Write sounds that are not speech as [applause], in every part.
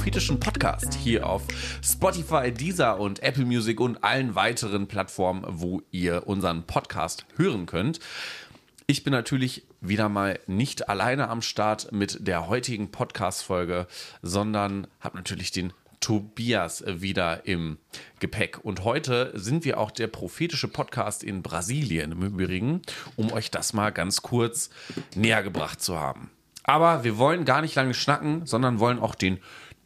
prophetischen Podcast hier auf Spotify, Deezer und Apple Music und allen weiteren Plattformen, wo ihr unseren Podcast hören könnt. Ich bin natürlich wieder mal nicht alleine am Start mit der heutigen Podcast-Folge, sondern habe natürlich den Tobias wieder im Gepäck. Und heute sind wir auch der prophetische Podcast in Brasilien im Übrigen, um euch das mal ganz kurz näher gebracht zu haben. Aber wir wollen gar nicht lange schnacken, sondern wollen auch den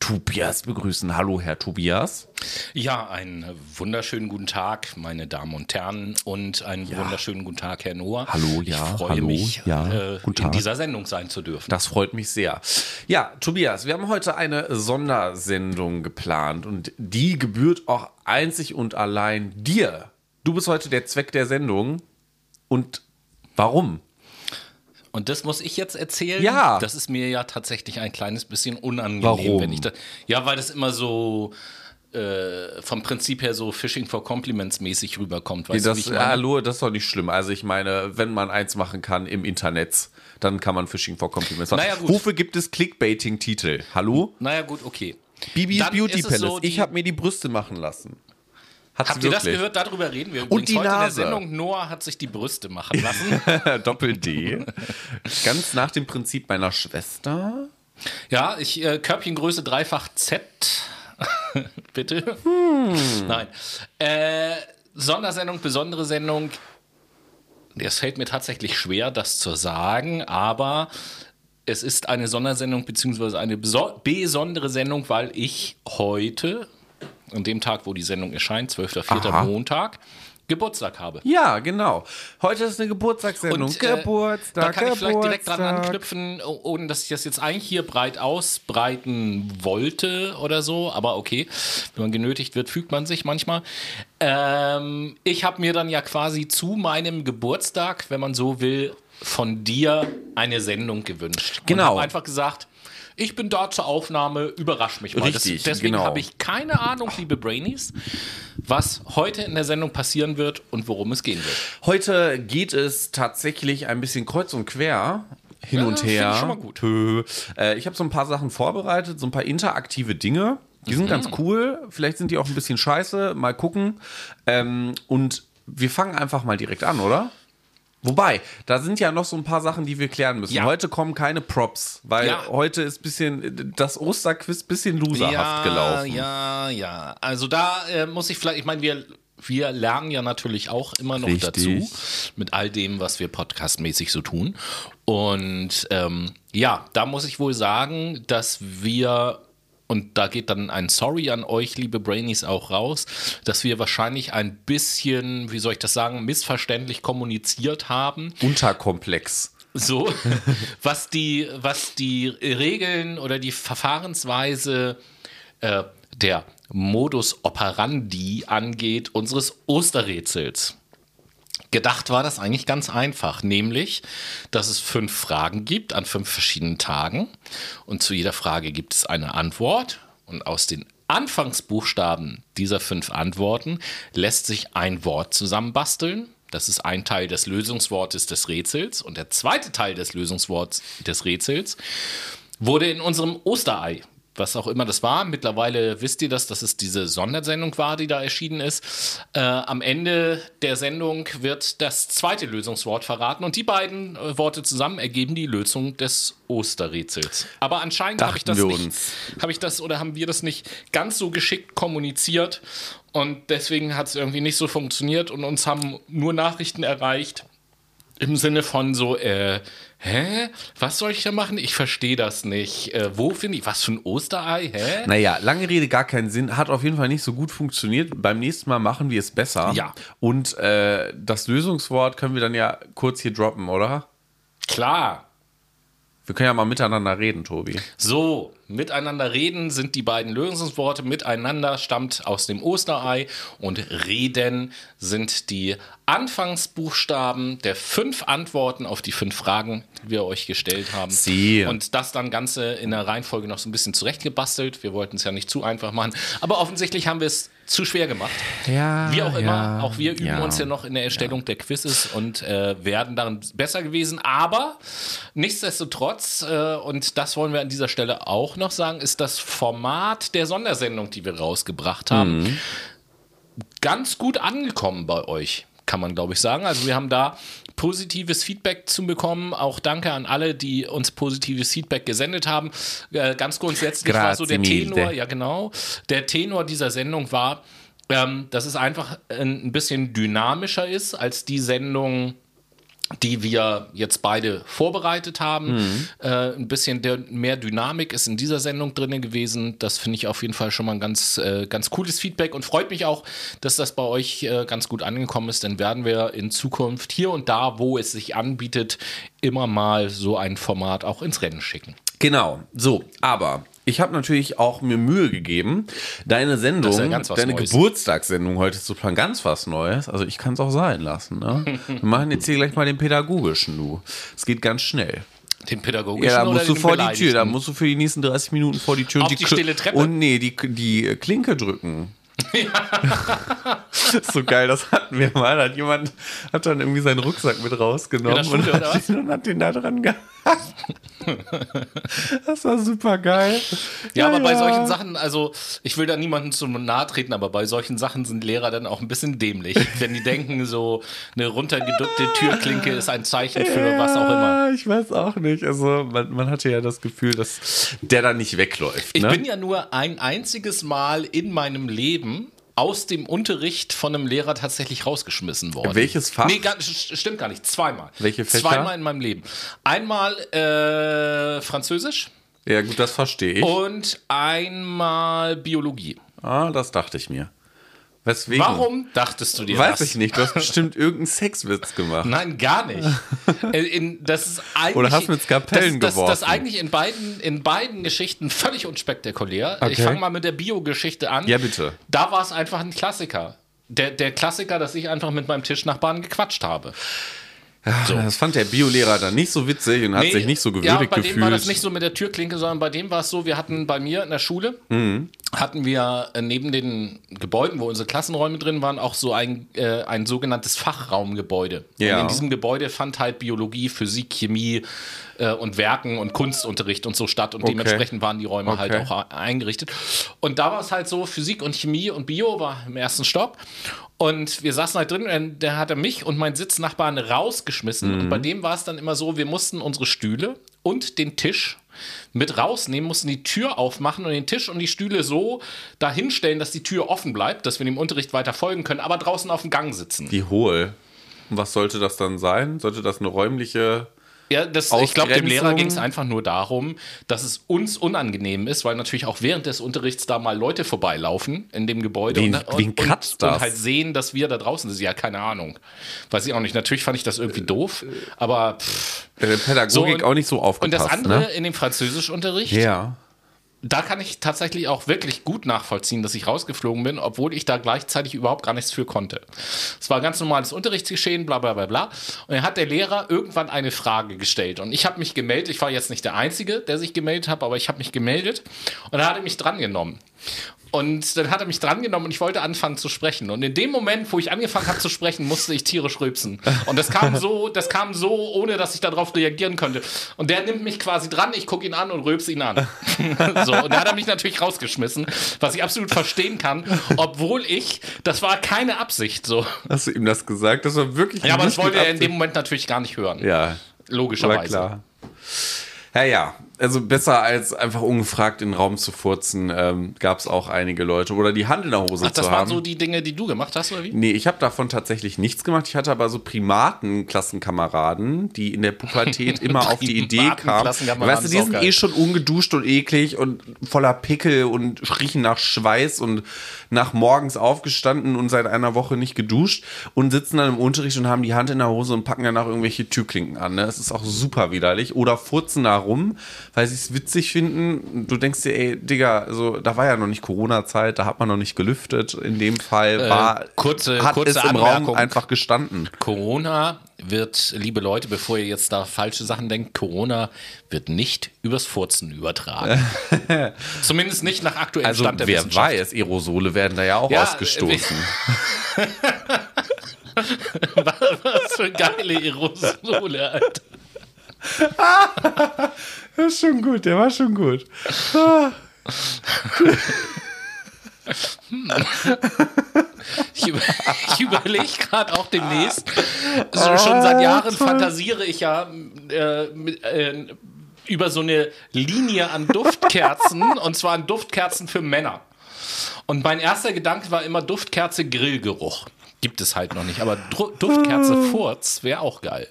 Tobias begrüßen. Hallo, Herr Tobias. Ja, einen wunderschönen guten Tag, meine Damen und Herren, und einen ja. wunderschönen guten Tag, Herr Noah. Hallo, ja. Ich freue hallo, mich, ja, äh, in dieser Sendung sein zu dürfen. Das freut mich sehr. Ja, Tobias, wir haben heute eine Sondersendung geplant und die gebührt auch einzig und allein dir. Du bist heute der Zweck der Sendung. Und warum? Und das muss ich jetzt erzählen. Ja. Das ist mir ja tatsächlich ein kleines bisschen unangenehm, Warum? wenn ich das. Ja, weil das immer so äh, vom Prinzip her so Fishing for Compliments mäßig rüberkommt. Weißt das, du, ich hallo, das ist doch nicht schlimm. Also ich meine, wenn man eins machen kann im Internet, dann kann man Fishing for Compliments machen. Naja, gut. Wofür gibt es Clickbaiting-Titel? Hallo? Naja, gut, okay. Bibis Beauty Palace. so, ich habe mir die Brüste machen lassen. Hat Habt ihr das wirklich. gehört? Darüber reden wir. Und Übrigens die heute in der Nase. Sendung. Noah hat sich die Brüste machen lassen. [laughs] Doppel-D. Ganz nach dem Prinzip meiner Schwester. Ja, ich äh, Körbchengröße dreifach Z. [laughs] Bitte. Hm. Nein. Äh, Sondersendung, besondere Sendung. Es fällt mir tatsächlich schwer, das zu sagen, aber es ist eine Sondersendung beziehungsweise eine beso- besondere Sendung, weil ich heute, an dem Tag, wo die Sendung erscheint, 12.04. Aha. Montag, Geburtstag habe. Ja, genau. Heute ist eine Geburtstagssendung. Und, äh, Geburtstag, Da kann ich vielleicht direkt dran Geburtstag. anknüpfen, oh- ohne dass ich das jetzt eigentlich hier breit ausbreiten wollte oder so. Aber okay, wenn man genötigt wird, fügt man sich manchmal. Ähm, ich habe mir dann ja quasi zu meinem Geburtstag, wenn man so will, von dir eine Sendung gewünscht. Genau. Und hab einfach gesagt, ich bin da zur Aufnahme, überrasch mich mal. Richtig, das, deswegen genau. habe ich keine Ahnung, liebe Brainies, was heute in der Sendung passieren wird und worum es gehen wird. Heute geht es tatsächlich ein bisschen kreuz und quer. Hin Ja, und finde ich her. schon mal gut. Äh, ich habe so ein paar Sachen vorbereitet, so ein paar interaktive Dinge. Die sind Mhm. ganz cool. Vielleicht sind die auch ein bisschen scheiße. Mal gucken. Ähm, und wir fangen einfach mal direkt an, oder? Wobei, da sind ja noch so ein paar Sachen, die wir klären müssen. Ja. Heute kommen keine Props, weil Ja. heute ist bisschen das Osterquiz bisschen loserhaft gelaufen. Ja, ja. Also da äh, muss ich vielleicht, ich meine, wir, wir lernen ja natürlich auch immer noch Richtig. dazu mit all dem, was wir podcastmäßig so tun. Und ähm, ja, da muss ich wohl sagen, dass wir und da geht dann ein Sorry an euch, liebe Brainies, auch raus, dass wir wahrscheinlich ein bisschen, wie soll ich das sagen, missverständlich kommuniziert haben. Unterkomplex. So, [laughs] was die, was die Regeln oder die Verfahrensweise äh, der Modus operandi angeht, unseres Osterrätsels. Gedacht war das eigentlich ganz einfach, nämlich, dass es fünf Fragen gibt an fünf verschiedenen Tagen und zu jeder Frage gibt es eine Antwort und aus den Anfangsbuchstaben dieser fünf Antworten lässt sich ein Wort zusammenbasteln. Das ist ein Teil des Lösungswortes des Rätsels und der zweite Teil des Lösungsworts des Rätsels wurde in unserem Osterei, was auch immer das war. Mittlerweile wisst ihr das, dass es diese Sondersendung war, die da erschienen ist. Äh, am Ende der Sendung wird das zweite Lösungswort verraten und die beiden äh, Worte zusammen ergeben die Lösung des Osterrätsels. Aber anscheinend habe ich das nicht, habe ich das oder haben wir das nicht ganz so geschickt kommuniziert und deswegen hat es irgendwie nicht so funktioniert und uns haben nur Nachrichten erreicht im Sinne von so, äh, hä? Was soll ich da machen? Ich verstehe das nicht. Äh, wo finde ich, was für ein Osterei? Hä? Naja, lange Rede, gar keinen Sinn. Hat auf jeden Fall nicht so gut funktioniert. Beim nächsten Mal machen wir es besser. Ja. Und äh, das Lösungswort können wir dann ja kurz hier droppen, oder? Klar. Wir können ja mal miteinander reden, Tobi. So, miteinander reden sind die beiden Lösungsworte. Miteinander stammt aus dem Osterei und reden sind die Anfangsbuchstaben der fünf Antworten auf die fünf Fragen, die wir euch gestellt haben. Sie. Und das dann Ganze in der Reihenfolge noch so ein bisschen zurechtgebastelt. Wir wollten es ja nicht zu einfach machen. Aber offensichtlich haben wir es zu schwer gemacht. Ja, Wie auch immer, ja, auch wir üben ja. uns ja noch in der Erstellung der Quizzes und äh, werden darin besser gewesen. Aber nichtsdestotrotz, äh, und das wollen wir an dieser Stelle auch noch sagen, ist das Format der Sondersendung, die wir rausgebracht haben, Mhm. ganz gut angekommen bei euch, kann man glaube ich sagen. Also wir haben da positives Feedback zu bekommen. Auch danke an alle, die uns positives Feedback gesendet haben. Äh, ganz grundsätzlich war so der Grazie Tenor, ja genau, der Tenor dieser Sendung war, ähm, dass es einfach ein, ein bisschen dynamischer ist als die Sendung, die wir jetzt beide vorbereitet haben. Mhm. Äh, ein bisschen der, mehr Dynamik ist in dieser Sendung drin gewesen. Das finde ich auf jeden Fall schon mal ein ganz, äh, ganz cooles Feedback und freut mich auch, dass das bei euch äh, ganz gut angekommen ist. Dann werden wir in Zukunft hier und da, wo es sich anbietet, immer mal so ein Format auch ins Rennen schicken. Genau, so, aber ich habe natürlich auch mir Mühe gegeben, deine Sendung, ja deine Neues. Geburtstagssendung heute zu planen. Ganz was Neues. Also ich kann es auch sein lassen. Ne? Wir machen jetzt hier gleich mal den pädagogischen, du. Es geht ganz schnell. Den pädagogischen Ja, da musst du vor die Tür, da musst du für die nächsten 30 Minuten vor die Tür Auf und die Kl- stille Treppe? Und nee, die, die Klinke drücken. [laughs] So geil, das hatten wir mal. Hat jemand hat dann irgendwie seinen Rucksack mit rausgenommen Schule, und, hat den, und hat den da dran gehangen. Das war super geil. Ja, aber bei solchen Sachen, also ich will da niemandem zu nahe treten, aber bei solchen Sachen sind Lehrer dann auch ein bisschen dämlich, wenn die denken, so eine runtergedrückte Türklinke ist ein Zeichen für was auch immer. Ja, ich weiß auch nicht. Also man, man hatte ja das Gefühl, dass der da nicht wegläuft. Ich ne? bin ja nur ein einziges Mal in meinem Leben aus dem Unterricht von einem Lehrer tatsächlich rausgeschmissen worden. Welches Fach? Nee, gar, st- stimmt gar nicht. Zweimal. Welche Fächer? Zweimal in meinem Leben. Einmal äh, Französisch ja, gut, das verstehe ich. und einmal Biologie. Ah, das dachte ich mir. Weswegen? Warum dachtest du dir Weiß das? ich nicht. Du hast bestimmt irgendeinen Sexwitz gemacht. Nein, gar nicht. [laughs] Äh, in, das ist eigentlich, Oder hast mit Skapellen das, das, das geworfen. eigentlich in beiden, in beiden Geschichten völlig unspektakulär. Ich Okay. fange mal mit der Bio-Geschichte an. Ja, bitte. Da war es einfach ein Klassiker. Der, der Klassiker, dass ich einfach mit meinem Tischnachbarn gequatscht habe. So. Das fand der Biolehrer dann nicht so witzig und hat Nee, sich nicht so ja, gewürdigt bei gefühlt. dem war das nicht so mit der Türklinke, sondern bei dem war es so, wir hatten bei mir in der Schule, Mhm. Hatten wir äh, neben den Gebäuden, wo unsere Klassenräume drin waren, auch so ein, äh, ein sogenanntes Fachraumgebäude. Ja. Und in diesem Gebäude fand halt Biologie, Physik, Chemie äh, und Werken und Kunstunterricht und so statt. Und Okay. dementsprechend waren die Räume halt Okay. auch eingerichtet. Und da war es halt so, Physik und Chemie und Bio war im ersten Stock. Und wir saßen halt drin, und der hatte mich und meinen Sitznachbarn rausgeschmissen. Und bei dem war es dann immer so, wir mussten unsere Stühle und den Tisch mit rausnehmen, mussten die Tür aufmachen und den Tisch und die Stühle so dahinstellen, dass die Tür offen bleibt, dass wir dem Unterricht weiter folgen können, aber draußen auf dem Gang sitzen. Wie hohl. Und was sollte das dann sein? Sollte das eine räumliche. Ja, das, ich glaube, dem Lehrer ging es einfach nur darum, dass es uns unangenehm ist, weil natürlich auch während des Unterrichts da mal Leute vorbeilaufen in dem Gebäude Wen- und, wen und, und, das? und halt sehen, dass wir da draußen sind. Ja, keine Ahnung. Weiß ich auch nicht. Natürlich fand ich das irgendwie doof, aber pff. Der Pädagogik und- auch nicht so aufgepasst. Und das andere Ne? in dem Französischunterricht, Ja. Da kann ich tatsächlich auch wirklich gut nachvollziehen, dass ich rausgeflogen bin, obwohl ich da gleichzeitig überhaupt gar nichts für konnte. Es war ganz normales Unterrichtsgeschehen, bla bla bla bla. Und dann hat der Lehrer irgendwann eine Frage gestellt. Und ich habe mich gemeldet. Ich war jetzt nicht der Einzige, der sich gemeldet hat, aber ich habe mich gemeldet. Und da hat er mich drangenommen. Und dann hat er mich drangenommen und ich wollte anfangen zu sprechen. Und in dem Moment, wo ich angefangen habe zu sprechen, musste ich tierisch rülpsen. Und das kam so, das kam so, ohne dass ich darauf reagieren konnte. Und der nimmt mich quasi dran, ich gucke ihn an und rülpse ihn an. [laughs] so, und da hat er mich natürlich rausgeschmissen, was ich absolut verstehen kann, obwohl ich, das war keine Absicht so. Hast du ihm das gesagt? Das war wirklich. Ja, aber das wollte mit er in dem Absicht. Moment natürlich gar nicht hören. Ja, Logischerweise. aber klar. Ja, ja. Also besser als einfach ungefragt in den Raum zu furzen, ähm, gab es auch einige Leute. Oder die Hand in der Hose Ach, das zu waren haben. so die Dinge, die du gemacht hast, oder wie? Nee, ich habe davon tatsächlich nichts gemacht. Ich hatte aber so Primaten-Klassenkameraden, die in der Pubertät [laughs] immer auf die Idee kamen. Weißt du, die sind eh schon ungeduscht und eklig und voller Pickel und riechen nach Schweiß und nach morgens aufgestanden und seit einer Woche nicht geduscht und sitzen dann im Unterricht und haben die Hand in der Hose und packen danach irgendwelche Türklinken an. Ne? Das ist auch super widerlich. Oder furzen da rum, weil sie es witzig finden. Du denkst dir, ey, Digga, so, da war ja noch nicht Corona-Zeit, da hat man noch nicht gelüftet. In dem Fall war, kurze- hat kurze es im Anmerkung. Raum einfach gestanden. Corona wird, liebe Leute, bevor ihr jetzt da falsche Sachen denkt, Corona wird nicht übers Furzen übertragen. [laughs] Zumindest nicht nach aktuellem Also, Stand der wer Wissenschaft. weiß, Aerosole werden da ja auch Ja, ausgestoßen. [laughs] Was für geile Aerosole, Alter. [laughs] Das ist schon gut, der war schon gut. Ich, über, ich überlege gerade auch demnächst. Also schon seit Jahren fantasiere ich ja äh, mit, äh, über so eine Linie an Duftkerzen [laughs] und zwar an Duftkerzen für Männer. Und mein erster Gedanke war immer Duftkerze Grillgeruch. Gibt es halt noch nicht, aber Duftkerze Furz wäre auch geil.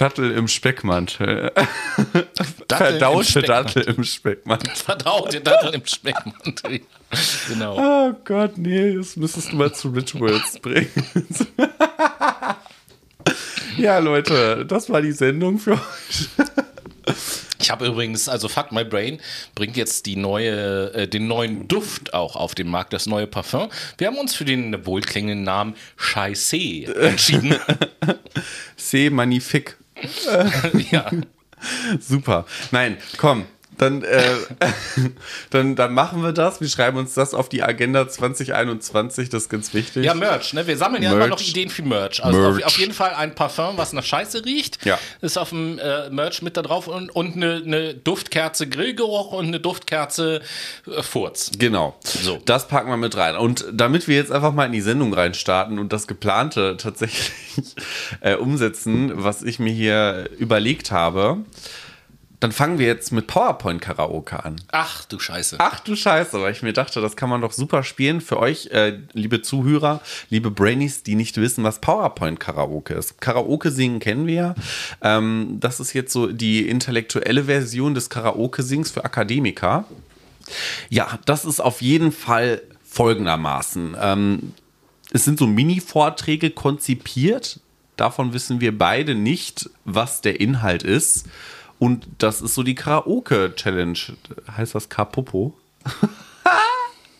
Dattel im Speckmantel. [laughs] Datteln im Verdaute Speckmantel. Dattel im Speckmantel. Verdaute Datteln im Speckmantel. Genau. Oh Gott, nee, das müsstest du mal zu Rituals bringen. [laughs] ja, Leute, das war die Sendung für heute. Ich habe übrigens, also Fuck My Brain bringt jetzt die neue, äh, den neuen Duft auch auf den Markt, das neue Parfum. Wir haben uns für den wohlklingenden Namen Chaissé entschieden. [laughs] C'est magnifique. [laughs] ja. Super. Nein, komm. Dann, äh, [laughs] dann, dann machen wir das. Wir schreiben uns das auf die Agenda 2021. Das ist ganz wichtig. ja, Merch, ne? Wir sammeln ja immer noch. Ideen für Merch. Also Merch. Auf, auf jeden Fall ein Parfum, was nach Scheiße riecht. Ja. Ist auf dem äh, Merch mit da drauf und, und eine, eine Duftkerze Grillgeruch und eine Duftkerze äh, Furz. Genau. So. Das packen wir mit rein. Und damit wir jetzt einfach mal in die Sendung reinstarten und das Geplante tatsächlich [laughs] äh, umsetzen, was ich mir hier überlegt habe, dann fangen wir jetzt mit PowerPoint-Karaoke an. Ach du Scheiße. Ach du Scheiße, weil ich mir dachte, das kann man doch super spielen für euch, äh, liebe Zuhörer, liebe Brainies, die nicht wissen, was PowerPoint-Karaoke ist. Karaoke singen kennen wir ja. Ähm, das ist jetzt so die intellektuelle Version des Karaoke-Sings für Akademiker. Ja, das ist auf jeden Fall folgendermaßen. Ähm, es sind so Mini-Vorträge konzipiert. Davon wissen wir beide nicht, was der Inhalt ist. Und das ist so die Karaoke-Challenge. Heißt das K-Popo? [laughs]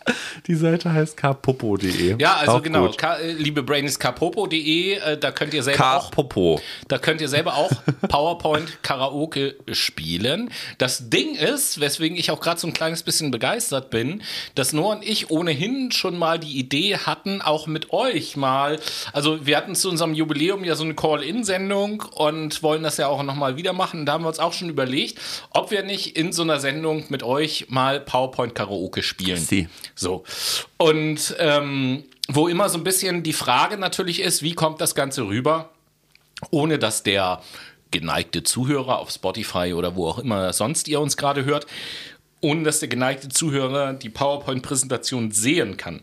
[laughs] Die Seite heißt kpopo.de. Ja, also Auch genau. Ka, äh, liebe Brainies.kapopo.de, äh, da könnt ihr selber auch K-Popo. Da könnt ihr selber auch PowerPoint Karaoke spielen. Das Ding ist, weswegen ich auch gerade so ein kleines bisschen begeistert bin, dass Noah und ich ohnehin schon mal die Idee hatten, auch mit euch mal, also wir hatten zu unserem Jubiläum ja so eine Call-In-Sendung und wollen das ja auch nochmal wieder machen. Da haben wir uns auch schon überlegt, ob wir nicht in so einer Sendung mit euch mal PowerPoint Karaoke spielen. Sie. So. Und ähm, wo immer so ein bisschen die Frage natürlich ist, wie kommt das Ganze rüber, ohne dass der geneigte Zuhörer auf Spotify oder wo auch immer sonst ihr uns gerade hört, ohne dass der geneigte Zuhörer die PowerPoint-Präsentation sehen kann.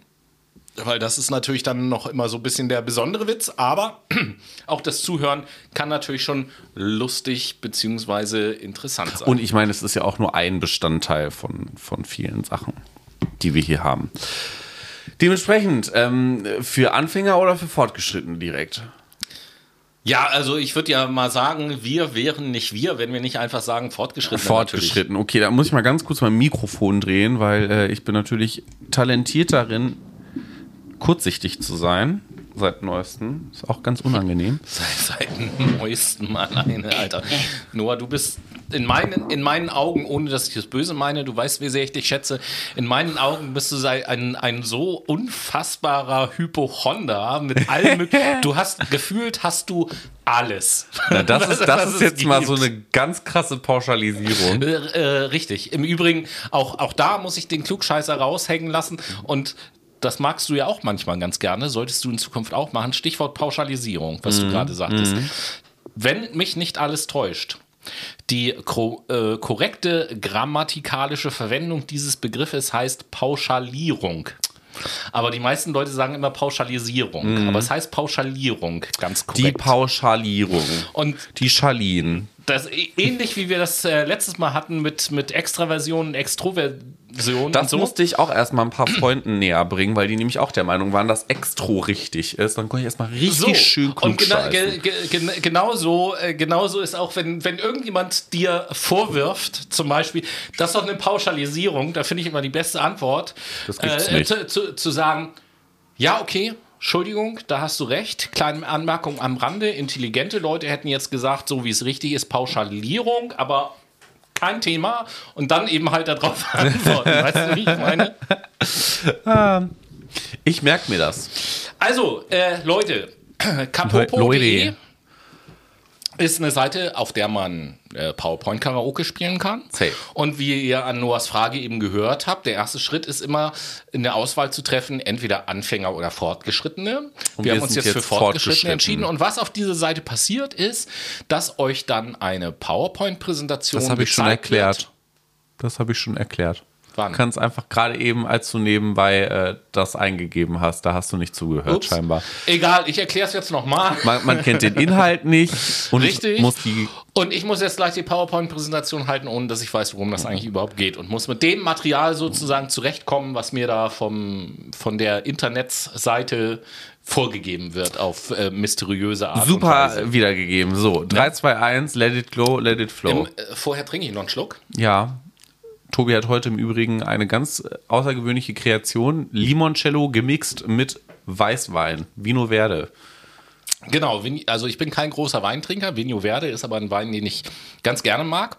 Weil das ist natürlich dann noch immer so ein bisschen der besondere Witz, aber [clears throat] auch das Zuhören kann natürlich schon lustig beziehungsweise interessant sein. Und ich meine, es ist ja auch nur ein Bestandteil von, von vielen Sachen, die wir hier haben. Dementsprechend, ähm, für Anfänger oder für Fortgeschrittene direkt? Ja, also ich würde ja mal sagen, wir wären nicht wir, wenn wir nicht einfach sagen fortgeschritten. Fortgeschritten. Okay, da muss ich mal ganz kurz mein Mikrofon drehen, weil äh, ich bin natürlich talentiert darin, kurzsichtig zu sein. Seit neuestem. Ist auch ganz unangenehm. [laughs] Seit, seit Mal alleine, Alter. Noah, du bist in meinen, in meinen Augen, ohne dass ich das Böse meine, du weißt, wie sehr ich dich schätze, in meinen Augen bist du ein, ein so unfassbarer Hypochonder mit allem. [laughs] du hast gefühlt, hast du alles. Na, das ist, [laughs] das ist jetzt mal so gibt. eine ganz krasse Pauschalisierung. Äh, äh, richtig. Im Übrigen, auch, auch da muss ich den Klugscheißer raushängen lassen und das magst du ja auch manchmal ganz gerne, solltest du in Zukunft auch machen. Stichwort Pauschalisierung, was du gerade sagtest. Wenn mich nicht alles täuscht, die äh, korrekte grammatikalische Verwendung dieses Begriffes heißt Pauschalierung. Aber die meisten Leute sagen immer Pauschalisierung. Aber es heißt Pauschalierung, ganz Die korrekt. Pauschalierung. und Die Schalien. Das ä- ähnlich wie wir das äh, letztes Mal hatten mit, mit Extraversion und Extroversion. Das und so. musste ich auch erstmal ein paar Freunden näher bringen, weil die nämlich auch der Meinung waren, dass Extro richtig ist. Dann konnte ich erstmal richtig schön klug und genau, ge, ge, gen- genauso, äh, genauso ist auch, wenn, wenn irgendjemand dir vorwirft, zum Beispiel, das ist doch eine Pauschalisierung, da finde ich immer die beste Antwort, Das gibt's äh, nicht. Zu, zu, zu sagen, ja, okay, Entschuldigung, da hast du recht. Kleine Anmerkung am Rande. Intelligente Leute hätten jetzt gesagt, so wie es richtig ist, Pauschalierung, aber kein Thema. Und dann eben halt darauf [laughs] antworten. weißt du, wie ich meine? Ich merke mir das. Also, äh, Leute, [clears throat] kapopo.de. ist eine Seite, auf der man äh, PowerPoint-Karaoke spielen kann. Safe. Und wie ihr an Noahs Frage eben gehört habt, der erste Schritt ist immer, eine Auswahl zu treffen, entweder Anfänger oder Fortgeschrittene. Und wir wir haben uns sind jetzt für jetzt Fortgeschrittene Fortgeschritten. entschieden. Und was auf dieser Seite passiert ist, dass euch dann eine PowerPoint-Präsentation Das habe ich schon erklärt. Wird. Das habe ich schon erklärt. Wann? Du kannst einfach gerade eben, als du nebenbei äh, das eingegeben hast, da hast du nicht zugehört, Ups. scheinbar. Egal, ich erkläre es jetzt nochmal. Man, man kennt den Inhalt nicht und Richtig. muss die. Und ich muss jetzt gleich die PowerPoint-Präsentation halten, ohne dass ich weiß, worum das eigentlich überhaupt geht. Und muss mit dem Material sozusagen zurechtkommen, was mir da vom, von der Internetseite vorgegeben wird auf äh, mysteriöse Art. und Super wiedergegeben. So, 3, 2, 1, let it go, let it flow. Im, äh, vorher trinke ich noch einen Schluck. Ja. Tobi hat heute im Übrigen eine ganz äh, außergewöhnliche Kreation: Limoncello gemixt mit Weißwein. Vino Verde. Genau, also ich bin kein großer Weintrinker. Vigno Verde ist aber ein Wein, den ich ganz gerne mag.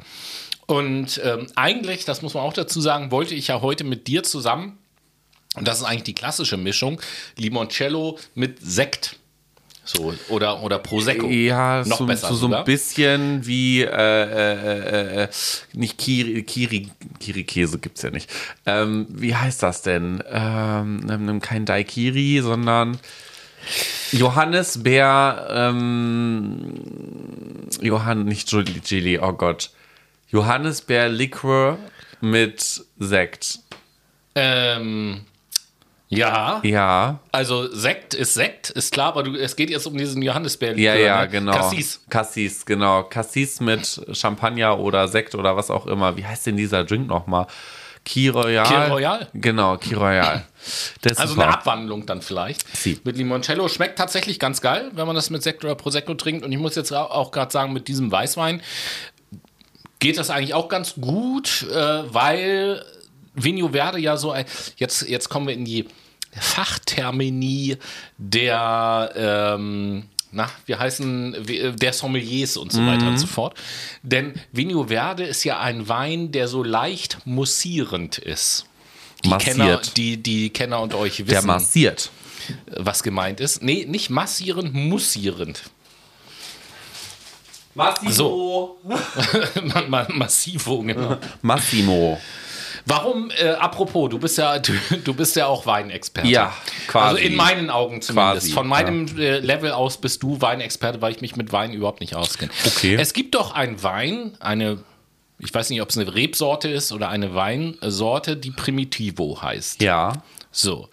Und ähm, eigentlich, das muss man auch dazu sagen, wollte ich ja heute mit dir zusammen, und das ist eigentlich die klassische Mischung, Limoncello mit Sekt. So, oder, oder Prosecco. Ja, noch so, besser. so, so ein bisschen wie, äh, äh, äh, äh, nicht Kiri, Kiri, Kiri-Käse gibt's ja nicht. Ähm, wie heißt das denn? Ähm, kein Daikiri, sondern Johannisbeer, ähm, Johann, nicht Juli- Chili, oh Gott. Johannisbeer Liquor mit Sekt. Ähm, ja, Ja, also Sekt ist Sekt, ist klar, aber du, es geht jetzt um diesen Johannisbeer. ja, ja, genau. Cassis. Cassis, genau. Cassis mit Champagner oder Sekt oder was auch immer. Wie heißt denn dieser Drink nochmal? Key Royal. Key Royal? Genau, Key Royal. Ist Also super. eine Abwandlung dann vielleicht. Sie. Mit Limoncello schmeckt tatsächlich ganz geil, wenn man das mit Sekt oder Prosecco trinkt. Und ich muss jetzt auch gerade sagen, mit diesem Weißwein geht das eigentlich auch ganz gut, äh, weil Vigno Verde ja so ein. Jetzt, jetzt kommen wir in die Fachtermini der. Ähm, na, wie heißen wie- der Sommeliers und so weiter und so fort. Denn Vigno Verde ist ja ein Wein, der so leicht mussierend ist. Die Massiert. Kenner, die, die Kenner und euch Der wissen, massiert. was gemeint ist. Nee, nicht massierend, mussierend. Massimo. [laughs] Ma- ma- Massivo, genau. Massimo. Warum, äh, apropos, du bist ja, [laughs] du, du bist ja auch Weinexperte. Ja, quasi. Also in meinen Augen zumindest. Quasi, Von meinem äh, Level aus bist du Weinexperte, weil ich mich mit Wein überhaupt nicht auskenne. Okay. Es gibt doch einen Wein, eine, ich weiß nicht, ob es eine Rebsorte ist oder eine Weinsorte, die Primitivo heißt. Ja. So.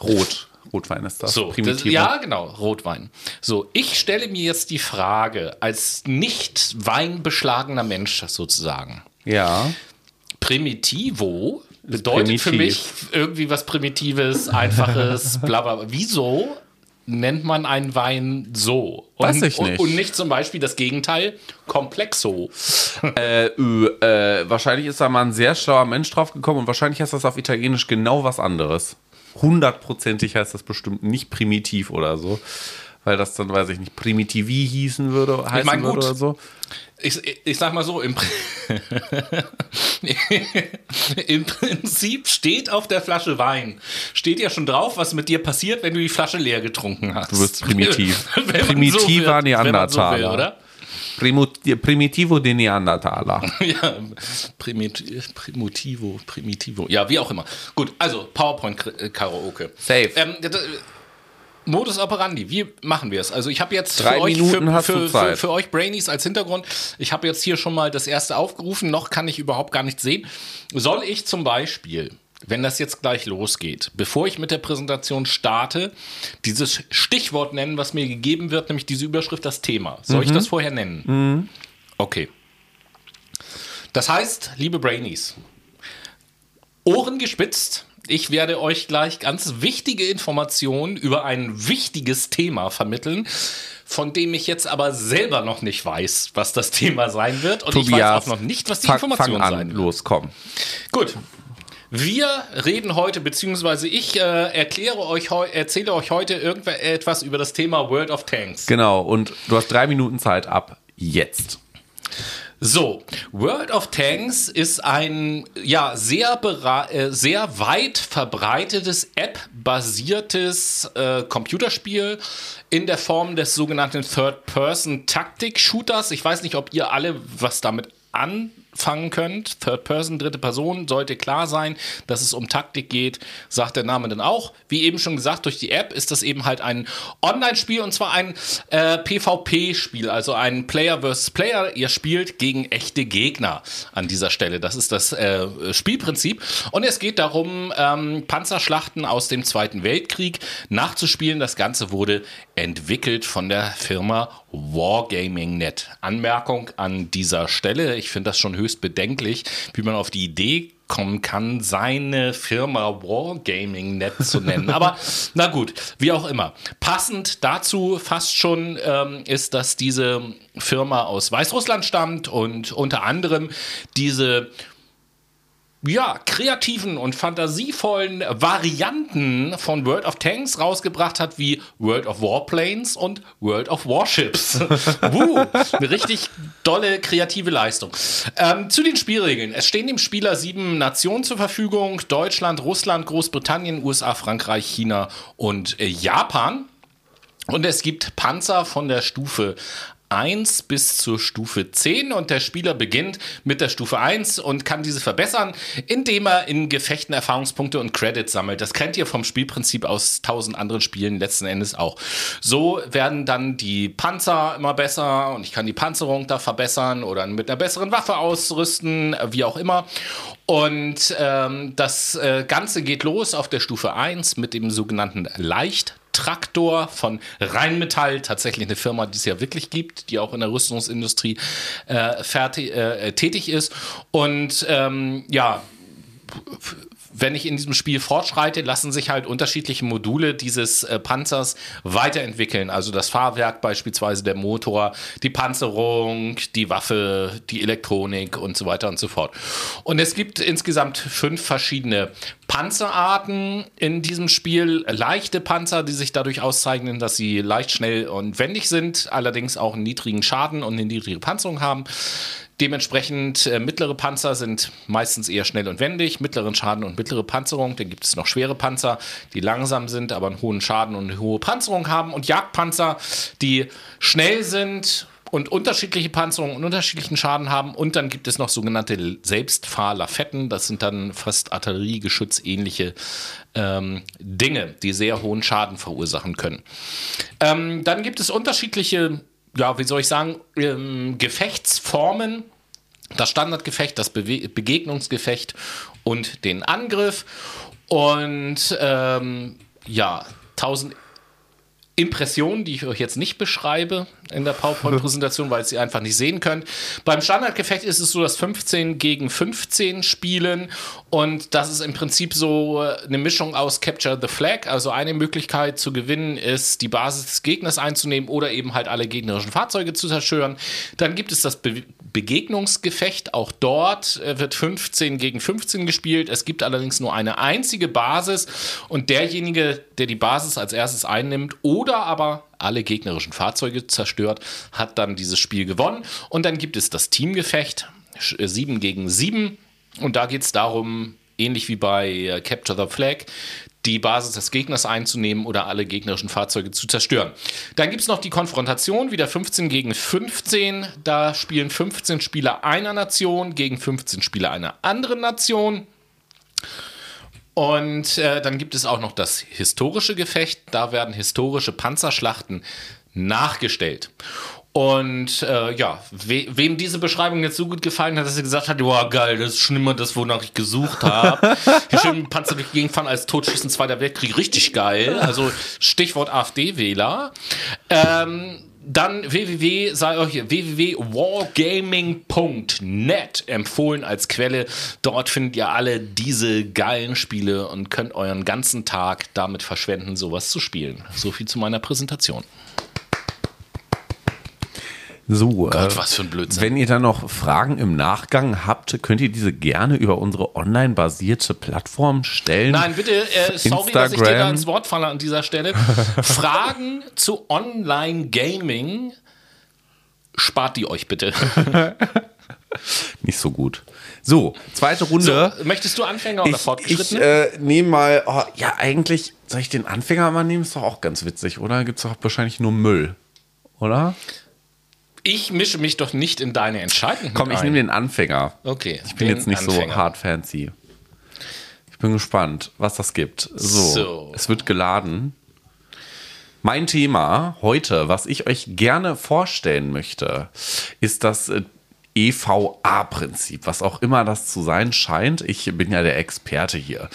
Rot. Rotwein ist das. So, das, ja, genau, Rotwein. So, ich stelle mir jetzt die Frage, als nicht weinbeschlagener Mensch sozusagen, Ja. Primitivo bedeutet für primitiv. mich irgendwie was Primitives, Einfaches, [laughs] bla bla. Wieso nennt man einen Wein so? Und, Weiß ich nicht. Und, und nicht zum Beispiel das Gegenteil, Komplexo. Äh, ö, äh, wahrscheinlich ist da mal ein sehr schlauer Mensch drauf gekommen und wahrscheinlich heißt das auf Italienisch genau was anderes. Hundertprozentig heißt das bestimmt nicht primitiv oder so. Weil das dann, weiß ich nicht, primitivi hießen würde, heißen mein, würde gut. oder so. Ich, ich sag mal so, im, [laughs] im Prinzip steht auf der Flasche Wein, steht ja schon drauf, was mit dir passiert, wenn du die Flasche leer getrunken hast. Du wirst primitiv. [laughs] Primitiver so will, Neandertaler. oder? Primo, Primitivo de Neandertaler. [laughs] Ja, Primit, Primitivo, Primitivo. Ja, wie auch immer. Gut, also PowerPoint-Karaoke. Safe. Ähm, Modus operandi, wie machen wir es? Also ich habe jetzt Drei für euch, Minuten für, für, für, für euch Brainies als Hintergrund, ich habe jetzt hier schon mal das erste aufgerufen, noch kann ich überhaupt gar nichts sehen. Soll ich zum Beispiel, wenn das jetzt gleich losgeht, bevor ich mit der Präsentation starte, dieses Stichwort nennen, was mir gegeben wird, nämlich diese Überschrift, das Thema. Soll Mhm. ich das vorher nennen? Okay. Das heißt, liebe Brainies, Ohren gespitzt. Ich werde euch gleich ganz wichtige Informationen über ein wichtiges Thema vermitteln, von dem ich jetzt aber selber noch nicht weiß, was das Thema sein wird. Und ich weiß auch noch nicht, was die fang, Information fang an, sein wird. Los, komm. Gut. Wir reden heute, beziehungsweise ich äh, erkläre euch, erzähle euch heute irgendetwas über das Thema World of Tanks. Genau, und du hast drei Minuten Zeit ab jetzt. So, World of Tanks ist ein ja sehr äh, sehr weit verbreitetes App-basiertes äh, Computerspiel in der Form des sogenannten Third-Person-Taktik-Shooters. Ich weiß nicht, ob ihr alle was damit anfangen könnt. Third Person, dritte Person, sollte klar sein, dass es um Taktik geht, sagt der Name dann auch. Wie eben schon gesagt, durch die App ist das eben halt ein Online-Spiel und zwar ein äh, PvP-Spiel, also ein Player versus Player. Ihr spielt gegen echte Gegner an dieser Stelle. Das ist das äh, Spielprinzip. Und es geht darum, ähm, Panzerschlachten aus dem Zweiten Weltkrieg nachzuspielen. Das Ganze wurde entwickelt von der Firma Wargaming.net. Anmerkung an dieser Stelle, ich finde das schon höchst bedenklich, wie man auf die Idee kommen kann, seine Firma Wargaming.net zu nennen. Aber na gut, wie auch immer. Passend dazu fast schon ähm, ist, dass diese Firma aus Weißrussland stammt und unter anderem diese ja, kreativen und fantasievollen Varianten von World of Tanks rausgebracht hat, wie World of Warplanes und World of Warships. [laughs] Wuh, eine richtig dolle kreative Leistung. Ähm, zu den Spielregeln. Es stehen dem Spieler sieben Nationen zur Verfügung. Deutschland, Russland, Großbritannien, USA, Frankreich, China und äh, Japan. Und es gibt Panzer von der Stufe 1 bis zur Stufe 10 und der Spieler beginnt mit der Stufe 1 und kann diese verbessern, indem er in Gefechten Erfahrungspunkte und Credits sammelt. Das kennt ihr vom Spielprinzip aus tausend anderen Spielen letzten Endes auch. So werden dann die Panzer immer besser und ich kann die Panzerung da verbessern oder mit einer besseren Waffe ausrüsten, wie auch immer. Und ähm, das äh, Ganze geht los auf der Stufe 1 mit dem sogenannten Leicht. Traktor von Rheinmetall, tatsächlich eine Firma, die es ja wirklich gibt, die auch in der Rüstungsindustrie äh, fertig, äh, tätig ist. Und ähm, ja, wenn ich in diesem Spiel fortschreite, lassen sich halt unterschiedliche Module dieses äh, Panzers weiterentwickeln. Also das Fahrwerk beispielsweise, der Motor, die Panzerung, die Waffe, die Elektronik und so weiter und so fort. Und es gibt insgesamt fünf verschiedene Panzerarten in diesem Spiel. Leichte Panzer, die sich dadurch auszeichnen, dass sie leicht, schnell und wendig sind, allerdings auch einen niedrigen Schaden und eine niedrige Panzerung haben. Dementsprechend äh, mittlere Panzer sind meistens eher schnell und wendig, mittleren Schaden und mittlere Panzerung. Dann gibt es noch schwere Panzer, die langsam sind, aber einen hohen Schaden und eine hohe Panzerung haben. Und Jagdpanzer, die schnell sind und unterschiedliche Panzerungen und unterschiedlichen Schaden haben. Und dann gibt es noch sogenannte Selbstfahrlafetten. Das sind dann fast Artilleriegeschütz-ähnliche ähm, Dinge, die sehr hohen Schaden verursachen können. Ähm, dann gibt es unterschiedliche ja, wie soll ich sagen, ähm, Gefechtsformen. Das Standardgefecht, das Bewe Begegnungsgefecht und den Angriff. Und ähm, ja, 1000 Impressionen, die ich euch jetzt nicht beschreibe in der PowerPoint-Präsentation, weil ihr sie einfach nicht sehen könnt. Beim Standardgefecht ist es so, dass 15 gegen 15 spielen und das ist im Prinzip so eine Mischung aus Capture the Flag. Also eine Möglichkeit zu gewinnen ist, die Basis des Gegners einzunehmen oder eben halt alle gegnerischen Fahrzeuge zu zerstören. Dann gibt es das Be Begegnungsgefecht. Auch dort äh, wird 15 gegen 15 gespielt. Es gibt allerdings nur eine einzige Basis und derjenige, der die Basis als erstes einnimmt oder aber alle gegnerischen Fahrzeuge zerstört, hat dann dieses Spiel gewonnen. Und dann gibt es das Teamgefecht, 7 gegen 7. Und da geht es darum, ähnlich wie bei äh, Capture the Flag, die Basis des Gegners einzunehmen oder alle gegnerischen Fahrzeuge zu zerstören. Dann gibt es noch die Konfrontation, wieder 15 gegen 15. Da spielen 15 Spieler einer Nation gegen 15 Spieler einer anderen Nation. Und äh, dann gibt es auch noch das historische Gefecht. Da werden historische Panzerschlachten nachgestellt. Und äh, ja, we wem diese Beschreibung jetzt so gut gefallen hat, dass er gesagt hat, wow, geil, das ist schon immer das, wonach ich gesucht habe. [laughs] Hier schön Panzer durch die Gegend fahren als Totschießen Zweiter Weltkrieg, richtig geil. Also Stichwort AfD-Wähler. Ähm, dann www, sei euch www.wargaming.net empfohlen als Quelle. Dort findet ihr alle diese geilen Spiele und könnt euren ganzen Tag damit verschwenden, sowas zu spielen. So viel zu meiner Präsentation. So, Gott, äh, was für ein Blödsinn. Wenn ihr dann noch Fragen im Nachgang habt, könnt ihr diese gerne über unsere online-basierte Plattform stellen. Nein, bitte, äh, sorry, dass ich dir da Instagram. ins Wort falle an dieser Stelle. [laughs] Fragen zu Online-Gaming spart die euch bitte. [laughs] Nicht so gut. So, zweite Runde. So, möchtest du Anfänger oder ich Fortgeschrittene? ich äh, nehme mal, oh, ja, eigentlich, soll ich den Anfänger mal nehmen? Ist doch auch ganz witzig, oder? Gibt es doch wahrscheinlich nur Müll, oder? Ich mische mich doch nicht in deine Entscheidung. Komm, ich nehme den Anfänger. Okay. Ich bin jetzt nicht so hard fancy. Ich bin gespannt, was das gibt. So, So. es wird geladen. Mein Thema heute, was ich euch gerne vorstellen möchte, ist das äh, EVA-Prinzip, was auch immer das zu sein scheint. Ich bin ja der Experte hier.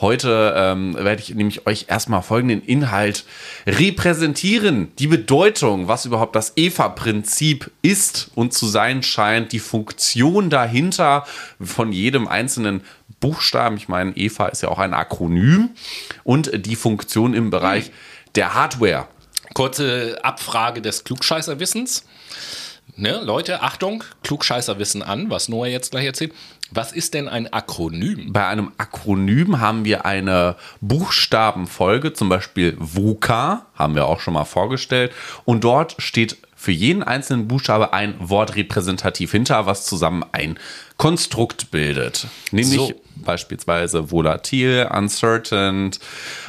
Heute ähm, werde ich nämlich euch erstmal folgenden Inhalt repräsentieren. Die Bedeutung, was überhaupt das EVA-Prinzip ist und zu sein scheint, die Funktion dahinter von jedem einzelnen Buchstaben. Ich meine, EVA ist ja auch ein Akronym und die Funktion im Bereich der Hardware. Kurze Abfrage des Klugscheißerwissens. Ne, Leute, Achtung, Klugscheißerwissen an, was Noah jetzt gleich erzählt. Was ist denn ein Akronym? Bei einem Akronym haben wir eine Buchstabenfolge, zum Beispiel VUCA, haben wir auch schon mal vorgestellt. Und dort steht für jeden einzelnen Buchstabe ein Wort repräsentativ hinter, was zusammen ein Konstrukt bildet. Nämlich So. beispielsweise volatil, uncertain,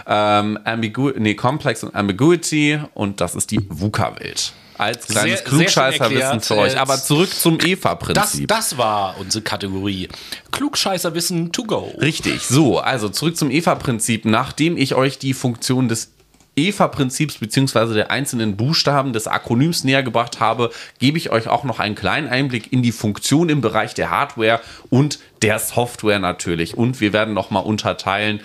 ähm, ambigu nee, complex und ambiguity. Und das ist die VUCA-Welt. Als kleines Klugscheißerwissen für euch. Aber zurück zum Das, EVA-Prinzip. das war unsere Kategorie. Klugscheißerwissen to go. Richtig, so, also zurück zum EVA-Prinzip. Nachdem ich euch die Funktion des EVA-Prinzips bzw. der einzelnen Buchstaben des Akronyms näher gebracht habe, gebe ich euch auch noch einen kleinen Einblick in die Funktion im Bereich der Hardware und der Software natürlich. Und wir werden nochmal unterteilen,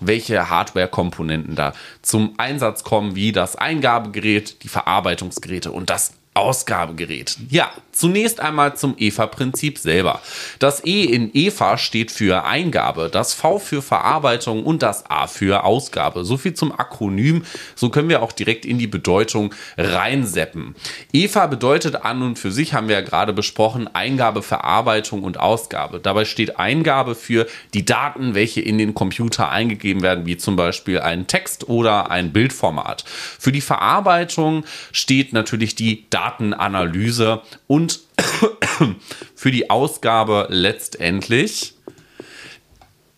welche Hardware-Komponenten da zum Einsatz kommen, wie das Eingabegerät, die Verarbeitungsgeräte und das Ausgabegerät. Ja, zunächst einmal zum EVA-Prinzip selber. Das E in EVA steht für Eingabe, das V für Verarbeitung und das A für Ausgabe. So viel zum Akronym. So können wir auch direkt in die Bedeutung reinseppen. EVA bedeutet an und für sich, haben wir ja gerade besprochen, Eingabe, Verarbeitung und Ausgabe. Dabei steht Eingabe für die Daten, welche in den Computer eingegeben werden, wie zum Beispiel ein Text oder ein Bildformat. Für die Verarbeitung steht natürlich die Datenanalyse und [coughs] für die Ausgabe letztendlich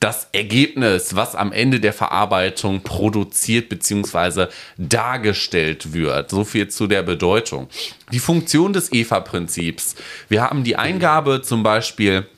das Ergebnis, was am Ende der Verarbeitung produziert bzw. dargestellt wird. So viel zu der Bedeutung. Die Funktion des EVA-Prinzips. Wir haben die Eingabe zum Beispiel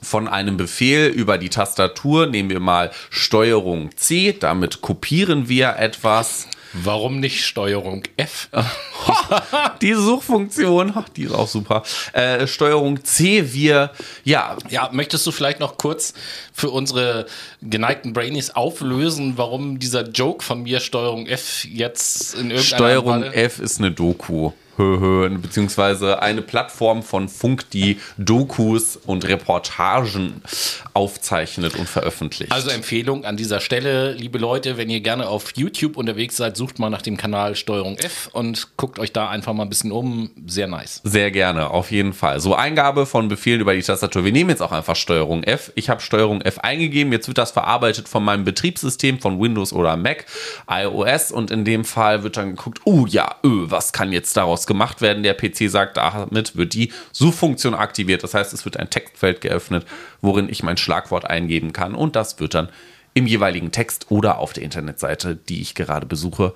von einem Befehl über die Tastatur. Nehmen wir mal Steuerung C. Damit kopieren wir etwas. Warum nicht Steuerung F? [laughs] Diese Suchfunktion, die ist auch super. Äh, Steuerung C, wir, ja, Ja, möchtest du vielleicht noch kurz für unsere geneigten Brainies auflösen, warum dieser Joke von mir Steuerung F jetzt in irgendeiner Steuerung Weise- F ist eine Doku. Beziehungsweise eine Plattform von Funk, die Dokus und Reportagen aufzeichnet und veröffentlicht. Also Empfehlung an dieser Stelle, liebe Leute, wenn ihr gerne auf YouTube unterwegs seid, sucht mal nach dem Kanal Steuerung F und guckt euch da einfach mal ein bisschen um. Sehr nice. Sehr gerne, auf jeden Fall. So Eingabe von Befehlen über die Tastatur. Wir nehmen jetzt auch einfach Steuerung F. Ich habe Steuerung F eingegeben. Jetzt wird das verarbeitet von meinem Betriebssystem von Windows oder Mac, iOS und in dem Fall wird dann geguckt, oh ja, öh, was kann jetzt daraus gemacht werden? Der PC sagt, damit wird die Suchfunktion aktiviert. Das heißt, es wird ein Textfeld geöffnet, worin ich mein Schlagwort eingeben kann und das wird dann im jeweiligen Text oder auf der Internetseite, die ich gerade besuche,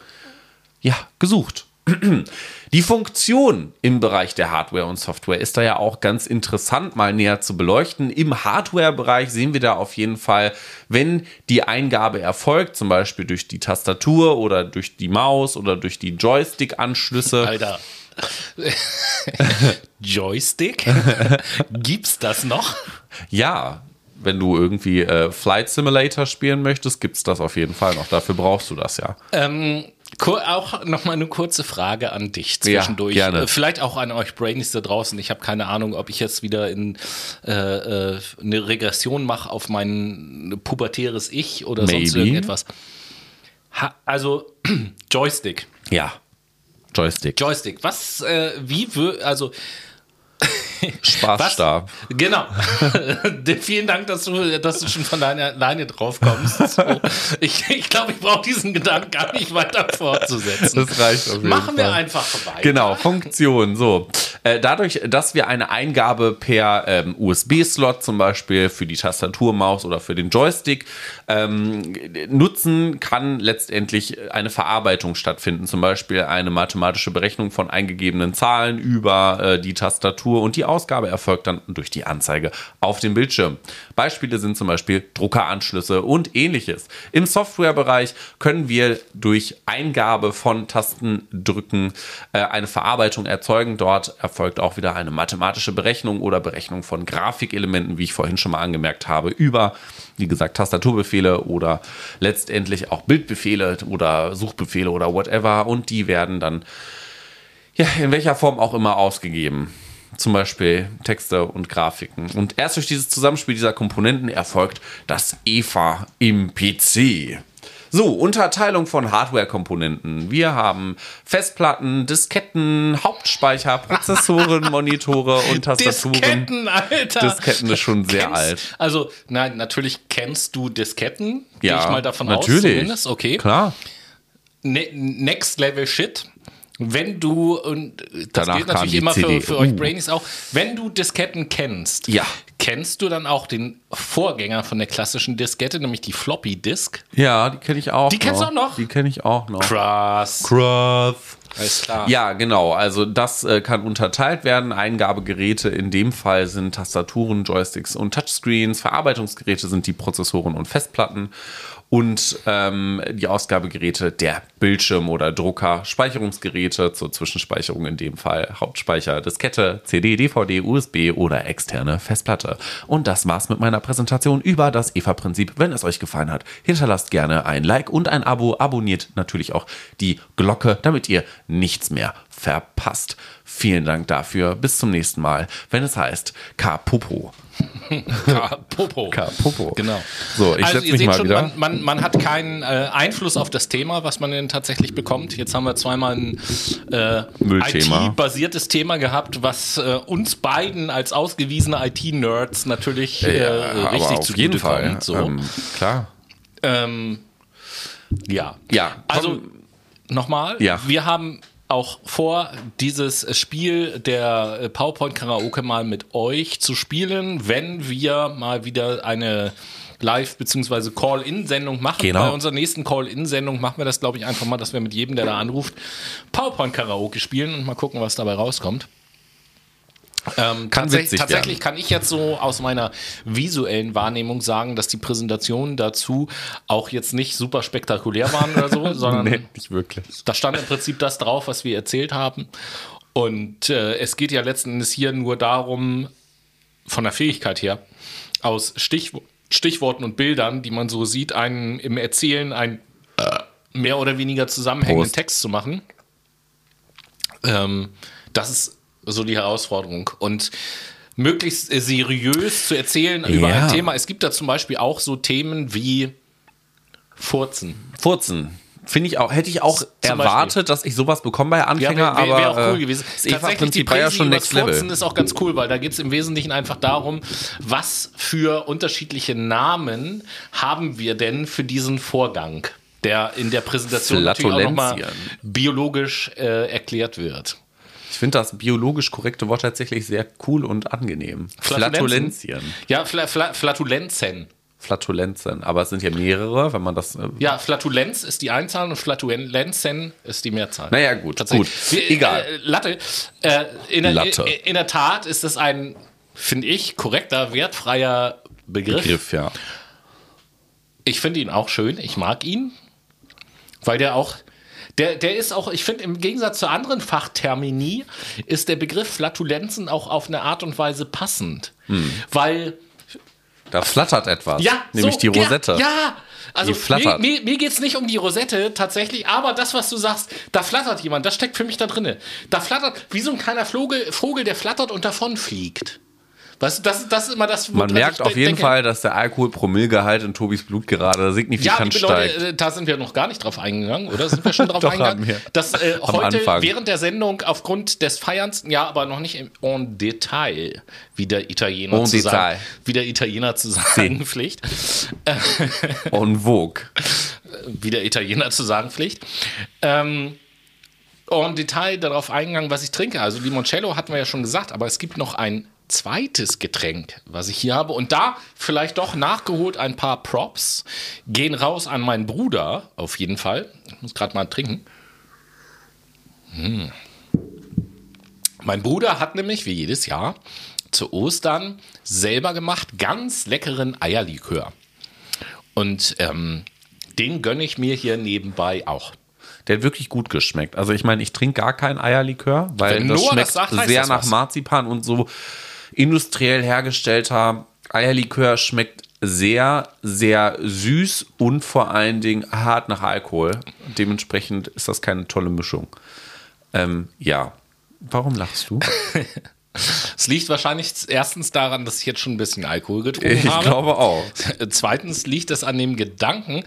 ja, gesucht. Die Funktion im Bereich der Hardware und Software ist da ja auch ganz interessant mal näher zu beleuchten. Im Hardware-Bereich sehen wir da auf jeden Fall, wenn die Eingabe erfolgt, zum Beispiel durch die Tastatur oder durch die Maus oder durch die Joystick-Anschlüsse. Alter. [laughs] Joystick? Gibt's das noch? Ja, wenn du irgendwie äh, Flight Simulator spielen möchtest, gibt es das auf jeden Fall noch. Dafür brauchst du das ja. Ähm, auch noch mal eine kurze Frage an dich zwischendurch. Ja, gerne. Äh, Vielleicht auch an euch Brainies da draußen. Ich habe keine Ahnung, ob ich jetzt wieder in äh, äh, eine Regression mache auf mein pubertäres Ich oder sonst Maybe. irgendetwas. Ha, also [clears throat] Joystick. Ja. Joystick. Joystick. Was, äh, wie also [laughs] Spaßstab. Genau. [laughs] Vielen Dank, dass du, dass du schon von deiner Leine drauf kommst. So. Ich, ich glaube, ich brauche diesen Gedanken gar nicht weiter fortzusetzen. Das reicht auf jeden Machen wir Fall. einfach weiter. Genau, Funktion. So, äh, dadurch, dass wir eine Eingabe per ähm, USB-Slot zum Beispiel für die Tastaturmaus oder für den Joystick ähm, nutzen, kann letztendlich eine Verarbeitung stattfinden. Zum Beispiel eine mathematische Berechnung von eingegebenen Zahlen über äh, die Tastatur und die Ausgabe erfolgt dann durch die Anzeige auf dem Bildschirm. Beispiele sind zum Beispiel Druckeranschlüsse und ähnliches. Im Softwarebereich können wir durch Eingabe von Tastendrücken äh, eine Verarbeitung erzeugen. Dort erfolgt auch wieder eine mathematische Berechnung oder Berechnung von Grafikelementen, wie ich vorhin schon mal angemerkt habe, über, wie gesagt, Tastaturbefehle oder letztendlich auch Bildbefehle oder Suchbefehle oder whatever. Und die werden dann ja, in welcher Form auch immer ausgegeben. Zum Beispiel Texte und Grafiken. Und erst durch dieses Zusammenspiel dieser Komponenten erfolgt das EVA im PC. So, Unterteilung von Hardware-Komponenten. Wir haben Festplatten, Disketten, Hauptspeicher, Prozessoren, [laughs] Monitore und Tastaturen. Disketten, Alter. Disketten ist schon sehr Kennst- alt. Also, nein, natürlich kennst du Disketten. Gehe Ja, ich mal davon natürlich. aus zumindest. Okay. Klar. Ne Next Level Shit. Wenn du, und das Danach gilt natürlich immer für, CD. für euch Uh. Brainies auch, wenn du Disketten kennst, Ja. kennst du dann auch den Vorgänger von der klassischen Diskette, nämlich die Floppy Disk? Ja, die kenne ich auch Die kennst du auch noch? Die kenne ich auch noch. Krass. Krass. Alles klar. Ja, genau. Also das äh, kann unterteilt werden. Eingabegeräte in dem Fall sind Tastaturen, Joysticks und Touchscreens. Verarbeitungsgeräte sind die Prozessoren und Festplatten. Und ähm, die Ausgabegeräte der Bildschirm oder Drucker, Speicherungsgeräte zur Zwischenspeicherung in dem Fall Hauptspeicher, Diskette, CD, DVD, USB oder externe Festplatte. Und das war's mit meiner Präsentation über das EVA-Prinzip. Wenn es euch gefallen hat, hinterlasst gerne ein Like und ein Abo. Abonniert natürlich auch die Glocke, damit ihr nichts mehr verpasst. Vielen Dank dafür. Bis zum nächsten Mal, wenn es heißt K-Popo. [laughs] Ka- Popo. K-Popo. Genau. So, ich also setze ihr mich seht mal schon, wieder. man, man, man hat keinen äh, Einfluss auf das Thema, was man denn tatsächlich bekommt. Jetzt haben wir zweimal ein äh. IT-basiertes Thema gehabt, was äh, uns beiden als ausgewiesene IT-Nerds natürlich äh, Ja, richtig aber auf jeden Fall. kommt. So. Ähm, klar. Ähm, ja. Ja, Also nochmal, Ja. wir haben auch vor, dieses Spiel der äh, PowerPoint Karaoke mal mit euch zu spielen, wenn wir mal wieder eine Live- bzw. Call-In-Sendung machen. Genau. Bei unserer nächsten Call-In-Sendung machen wir das, glaube ich, einfach mal, dass wir mit jedem, der da anruft, PowerPoint Karaoke spielen und mal gucken, was dabei rauskommt. Ähm, Kann tatsächlich tatsächlich kann ich jetzt so aus meiner visuellen Wahrnehmung sagen, dass die Präsentationen dazu auch jetzt nicht super spektakulär waren oder so, [laughs] sondern Nee, nicht wirklich. da stand im Prinzip das drauf, was wir erzählt haben. Und äh, es geht ja letzten Endes hier nur darum, von der Fähigkeit her, aus Stichwo Stichworten und Bildern, die man so sieht, einen im Erzählen einen äh, mehr oder weniger zusammenhängenden Prost. Text zu machen. Ähm, das ist so die Herausforderung. Und möglichst seriös zu erzählen über Ja. ein Thema. Es gibt da zum Beispiel auch so Themen wie Furzen. Furzen. Finde ich auch, hätte ich auch erwartet, dass ich sowas bekomme bei Anfänger, Ja, wäre wär, wär aber auch cool äh, gewesen. Das Tatsächlich, die war ja schon next level. Furzen ist auch ganz cool, weil da geht es im Wesentlichen einfach darum, was für unterschiedliche Namen haben wir denn für diesen Vorgang, der in der Präsentation natürlich auch nochmal biologisch äh, erklärt wird. Ich finde das biologisch korrekte Wort tatsächlich sehr cool und angenehm. Flatulenzien. Ja, Fla Fla Flatulenzen. Flatulenzen. Aber es sind ja mehrere, wenn man das. Äh, Ja, Flatulenz ist die Einzahl und Flatulenzen ist die Mehrzahl. Naja, gut, gut. Wir, Egal. Äh, Latte. Äh, in, der, Latte. In, in der Tat ist es ein, finde ich, korrekter, wertfreier Begriff. Begriff, ja. Ich finde ihn auch schön. Ich mag ihn, weil der auch. Der, der ist auch, ich finde, im Gegensatz zu anderen Fachtermini ist der Begriff Flatulenzen auch auf eine Art und Weise passend. Hm. Weil Da flattert etwas. ja, Nämlich so, die Rosette. Ja, ja, Also Die flattert. mir, mir, mir geht es nicht um die Rosette tatsächlich, aber das, was du sagst, da flattert jemand, das steckt für mich da drinne. Da flattert wie so ein kleiner Vogel, Vogel der flattert und davon fliegt. Weißt du, das, das ist immer das, Man merkt auf de- jeden denke. Fall, dass der Alkoholpromillgehalt in Tobis Blut gerade Ja, signifikant Leute, steigt. äh, da sind wir noch gar nicht drauf eingegangen, oder? Sind wir schon drauf [laughs] Doch, eingegangen? Dass äh, heute Anfang. während der Sendung aufgrund des Feierns, ja, aber noch nicht im en Detail, wie der Italiener En zu Detail. sagen, wie der Italiener zu sagen [laughs] pflicht, En vogue. [laughs] wie der Italiener zu sagen pflicht. Ähm, en Detail darauf eingegangen, was ich trinke. Also Limoncello hatten wir ja schon gesagt, aber es gibt noch ein zweites Getränk, was ich hier habe. Und da vielleicht doch nachgeholt ein paar Props. Gehen raus an meinen Bruder, auf jeden Fall. Ich muss gerade mal trinken. Hm. Mein Bruder hat nämlich, wie jedes Jahr, zu Ostern selber gemacht ganz leckeren Eierlikör. Und ähm, den gönne ich mir hier nebenbei auch. Der hat wirklich gut geschmeckt. Also ich meine, ich trinke gar keinen Eierlikör, weil Wenn das Noah schmeckt das sagt, sehr nach was. Marzipan und so industriell hergestellter Eierlikör schmeckt sehr, sehr süß und vor allen Dingen hart nach Alkohol. Dementsprechend ist das keine tolle Mischung. Ähm, ja. Warum lachst du? [laughs] Es liegt wahrscheinlich erstens daran, dass ich jetzt schon ein bisschen Alkohol getrunken Ich habe. glaube auch. [laughs] Zweitens liegt es an dem Gedanken,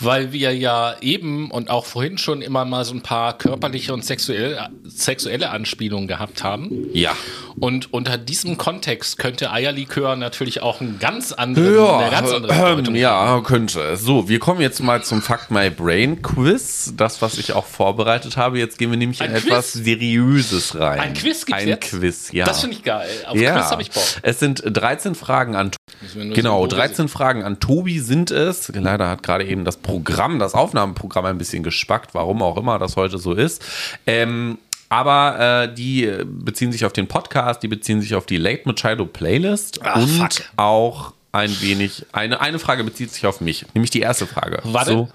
weil wir ja eben und auch vorhin schon immer mal so ein paar körperliche und sexuelle, sexuelle Anspielungen gehabt haben. Ja. Und unter diesem Kontext könnte Eierlikör natürlich auch einen ganz anderen, eine ganz andere Bedeutung ähm, ja, könnte. So, wir kommen jetzt mal zum Fuck My Brain Quiz. Das, was ich auch vorbereitet habe. Jetzt gehen wir nämlich Ein in etwas Quiz? Seriöses rein. Ein Quiz gibt's Ein jetzt? Quiz, ja. Das finde ich geil. Auf ja. Quiz habe ich Bock. Es sind 13 Fragen an nur Genau, sehen, wo wir 13 Fragen an Tobi sind es. Leider hat gerade eben das Programm, das Aufnahmeprogramm ein bisschen gespackt, warum auch immer das heute so ist. Ähm, aber äh, die beziehen sich auf den Podcast, die beziehen sich auf die Late Machado Playlist Ah, und fuck. auch ein wenig, eine, eine Frage bezieht sich auf mich, nämlich die erste Frage. Warte. So,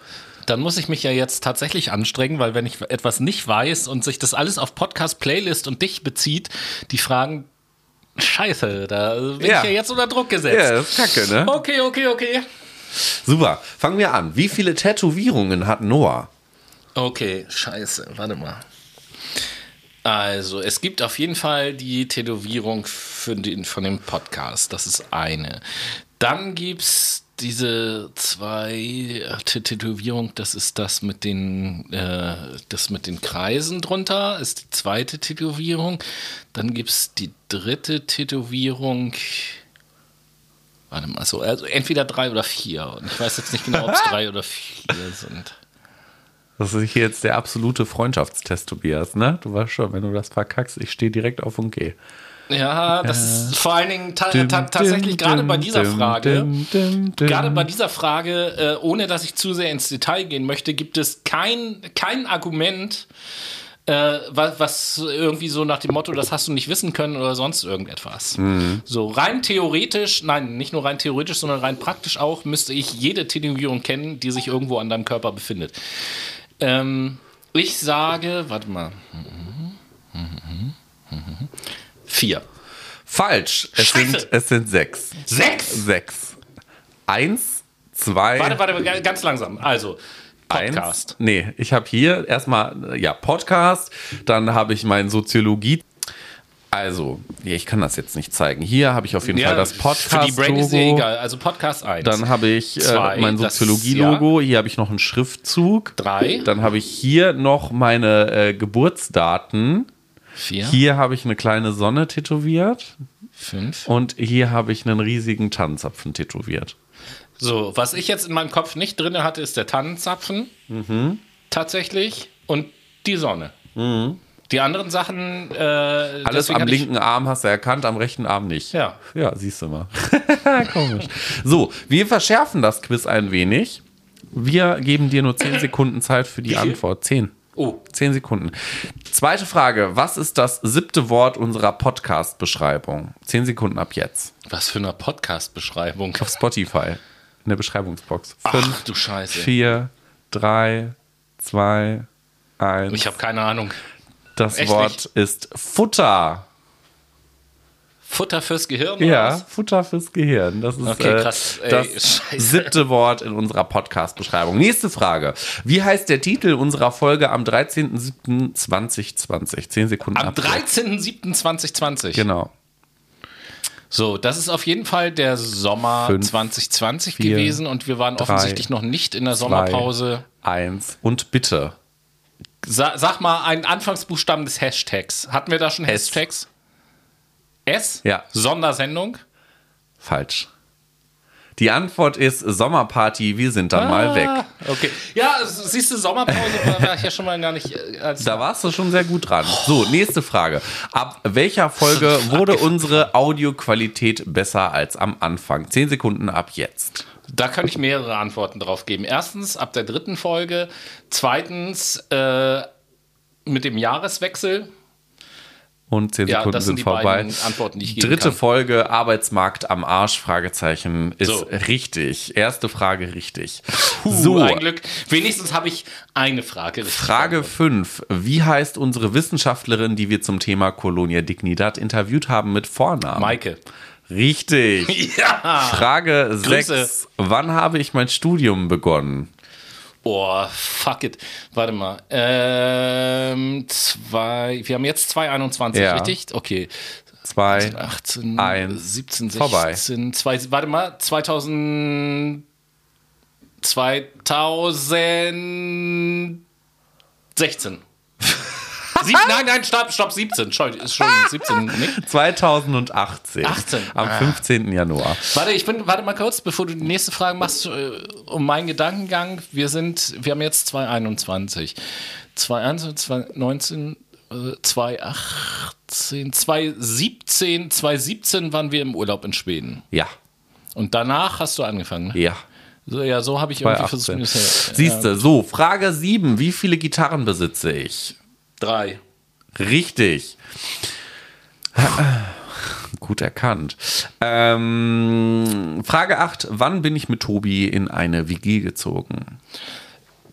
Dann muss ich mich ja jetzt tatsächlich anstrengen, weil wenn ich etwas nicht weiß und sich das alles auf Podcast, Playlist und dich bezieht, die Fragen, scheiße, da bin Ja. ich ja jetzt unter Druck gesetzt. ja, das ist kacke, ne? Okay, okay, okay. Super, fangen wir an. Wie viele Tätowierungen hat Noah? Okay, scheiße, warte mal. Also, es gibt auf jeden Fall die Tätowierung für den, von dem Podcast. Das ist eine. Dann gibt es diese zwei äh, Tä- Tätowierung, das ist das mit den, äh, das mit den Kreisen drunter, ist die zweite Tätowierung. Dann gibt es die dritte Tätowierung. Warte mal, so, also entweder drei oder vier. Und ich weiß jetzt nicht genau, ob es [laughs] drei oder vier sind. Das ist hier jetzt der absolute Freundschaftstest, Tobias, ne? Du weißt schon, wenn du das verkackst, ich stehe direkt auf und gehe. Ja, das ist vor allen Dingen ta ta tatsächlich gerade bei dieser Frage, gerade bei dieser Frage, ohne dass ich zu sehr ins Detail gehen möchte, gibt es kein, kein Argument, äh, was, was irgendwie so nach dem Motto, das hast du nicht wissen können oder sonst irgendetwas. So rein theoretisch, nein, nicht nur rein theoretisch, sondern rein praktisch auch, müsste ich jede Tätowierung kennen, die sich irgendwo an deinem Körper befindet. Ähm, ich sage, warte mal. Vier. Falsch. Es Scheiße. sind, es sind sechs. Sechs? Sechs. Eins, zwei, Warte, warte, ga- ganz langsam. Also, Podcast. eins. Nee, ich habe hier erstmal, äh, ja, Podcast. Dann habe ich mein Soziologie. Also, ja, ich kann das jetzt nicht zeigen. Hier habe ich auf jeden Fall das Für die Brain ist ja egal. Also Podcast 1. Dann habe ich äh, Zwei, mein das- Soziologie-Logo. Hier habe ich noch einen Schriftzug. Drei. Dann habe ich hier noch meine äh, Geburtsdaten. Vier, Hier habe ich eine kleine Sonne tätowiert. fünf. Und hier habe ich einen riesigen Tannenzapfen tätowiert. So, was ich jetzt in meinem Kopf nicht drin hatte, ist der Tannenzapfen. Mhm. Tatsächlich. Und die Sonne. Die anderen Sachen. Äh, Alles am linken Arm hast du erkannt, am rechten Arm nicht. Ja. Ja, siehst du mal. [laughs] Komisch. So, wir verschärfen das Quiz ein wenig. Wir geben dir nur 10 Sekunden Zeit für die? Antwort. 10. Oh, 10 Sekunden. Zweite Frage. Was ist das siebte Wort unserer Podcast-Beschreibung? 10 Sekunden ab jetzt. was für eine Podcast-Beschreibung. Auf Spotify. In der Beschreibungsbox. Ach, 5, du Scheiße. 4, 3, 2, 1. Ich habe keine Ahnung. Das echt Wort nicht. ist Futter. Futter fürs Gehirn? Ja? Futter fürs Gehirn. Das ist Okay, äh, krass. Ey, das scheiße. siebte Wort in unserer Podcast-Beschreibung. Nächste Frage. Wie heißt der Titel unserer Folge am 13.07.2020? Zehn Sekunden Am ab. 13.07.2020. Genau. So, das ist auf jeden Fall der Sommer Fünf, 2020 vier, gewesen und wir waren drei, offensichtlich noch nicht in der Sommerpause. Eins. Und bitte. Sa sag mal einen Anfangsbuchstaben des Hashtags. Hatten wir da schon. Hashtags? S? Ja. Sondersendung? Falsch. Die Antwort ist Sommerparty, wir sind dann mal weg. Ah, Okay. Ja, siehst du, Sommerpause war ich ja schon mal gar nicht. äh, Da warst du schon sehr gut dran. So, nächste Frage. Ab welcher Folge wurde unsere Audioqualität besser als am Anfang? Zehn Sekunden ab jetzt. Da kann ich mehrere Antworten drauf geben. Erstens ab der dritten Folge. Zweitens äh, mit dem Jahreswechsel. Und zehn Ja, Sekunden das sind sind die vorbei. Antworten, die ich Dritte kann. Folge, Arbeitsmarkt am Arsch, Fragezeichen, ist So. richtig. Erste Frage richtig. Puh, so, ein Glück. Wenigstens habe ich eine Frage. Frage 5. Wie heißt unsere Wissenschaftlerin, die wir zum Thema Colonia Dignidad interviewt haben mit Vornamen? Maike. Richtig. [laughs] Ja. Frage Grüße. 6. Wann habe ich mein Studium begonnen? Oh, fuck it. Warte mal. Ähm, zwei, wir haben jetzt 2,21, Ja. richtig? Okay. 2. 18, Eins. 17, 16, Vorbei. zwei, warte mal, 2000, 2016. [laughs] Sieb, nein, nein, stopp, stopp, 17. Entschuldigung, Entschuldigung 17, nicht? 2018. 18. Am Ah. 15. Januar. Warte, ich bin, warte mal kurz, bevor du die nächste Frage machst, äh, um meinen Gedankengang. Wir sind, wir haben jetzt 2021. 2021, 2019, äh, 2018, 2017, 2017 waren wir im Urlaub in Schweden. Ja. Und danach hast du angefangen. Ja. So, ja, so habe ich irgendwie versucht. 2018. mir das- ja, Siehst du, so, Frage 7. Wie viele Gitarren besitze ich? Drei. Richtig. [laughs] Gut erkannt. Ähm, Frage 8. Wann bin ich mit Tobi in eine WG gezogen?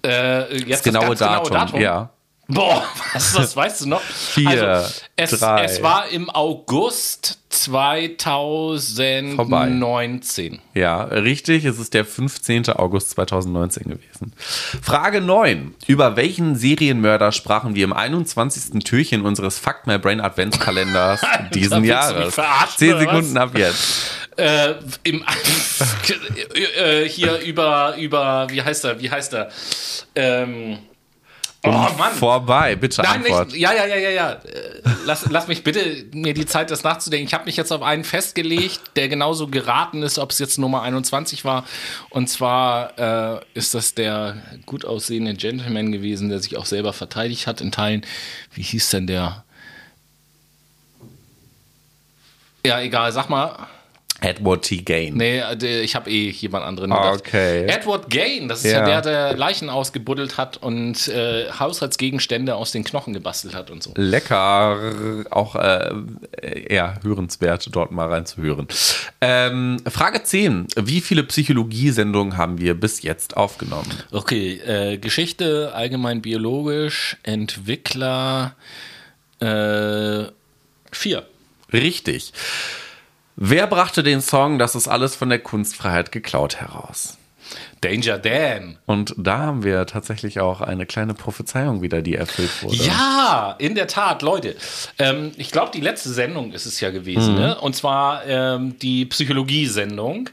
Äh, jetzt Das genaue, ganz genaue Datum. Ja. Boah, [laughs] was, das weißt du noch? Vier, also, es, drei. es war im August 2019. Ja, richtig. Es ist der 15. August 2019 gewesen. Frage 9. Über welchen Serienmörder sprachen wir im 21. Türchen unseres Fuck My Brain Adventskalenders [laughs] diesen Jahres? verarschen, 10 oder was? Sekunden ab jetzt. Äh, im, [laughs] äh, hier über, über, wie heißt er, wie heißt er? Ähm, oh Mann. Vorbei, bitte Nein, Antwort. nicht, ja, ja, ja, ja, ja. Äh, Lass, lass mich bitte mir die Zeit, das nachzudenken. Ich habe mich jetzt auf einen festgelegt, der genauso geraten ist, ob es jetzt Nummer 21 war. Und zwar äh, ist das der gut aussehende Gentleman gewesen, der sich auch selber verteidigt hat in Teilen. Wie hieß denn der? Ja, egal, sag mal. Edward T. Gain. Nee, äh, ich habe eh jemand anderen Ah, gedacht. okay. Edward Gain, das ist ja, Ja. der, der Leichen ausgebuddelt hat und äh, Haushaltsgegenstände aus den Knochen gebastelt hat und so. Lecker, auch äh, eher hörenswert, dort mal reinzuhören. Ähm, Frage 10. Wie viele Psychologiesendungen haben wir bis jetzt aufgenommen? Okay, äh, Geschichte, allgemein biologisch, Entwickler, äh, vier. Richtig. Wer brachte den Song Das ist alles von der Kunstfreiheit geklaut heraus? Danger Dan. Und da haben wir tatsächlich auch eine kleine Prophezeiung wieder, die erfüllt wurde. Ja, in der Tat, Leute. Ähm, ich glaube, die letzte Sendung ist es ja gewesen, Mhm. ne? Und zwar ähm, die Psychologie-Sendung,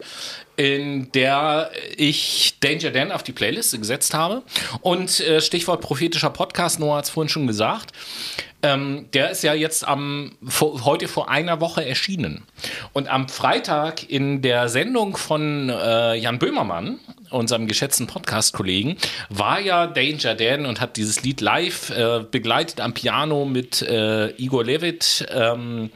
in der ich Danger Dan auf die Playliste gesetzt habe. Und äh, Stichwort prophetischer Podcast, Noah hat es vorhin schon gesagt. Ähm, der ist ja jetzt am vor, heute vor einer Woche erschienen. Und am Freitag in der Sendung von äh, Jan Böhmermann, unserem geschätzten Podcast-Kollegen, war ja Danger Dan und hat dieses Lied live äh, begleitet am Piano mit äh, Igor Levit. Ähm,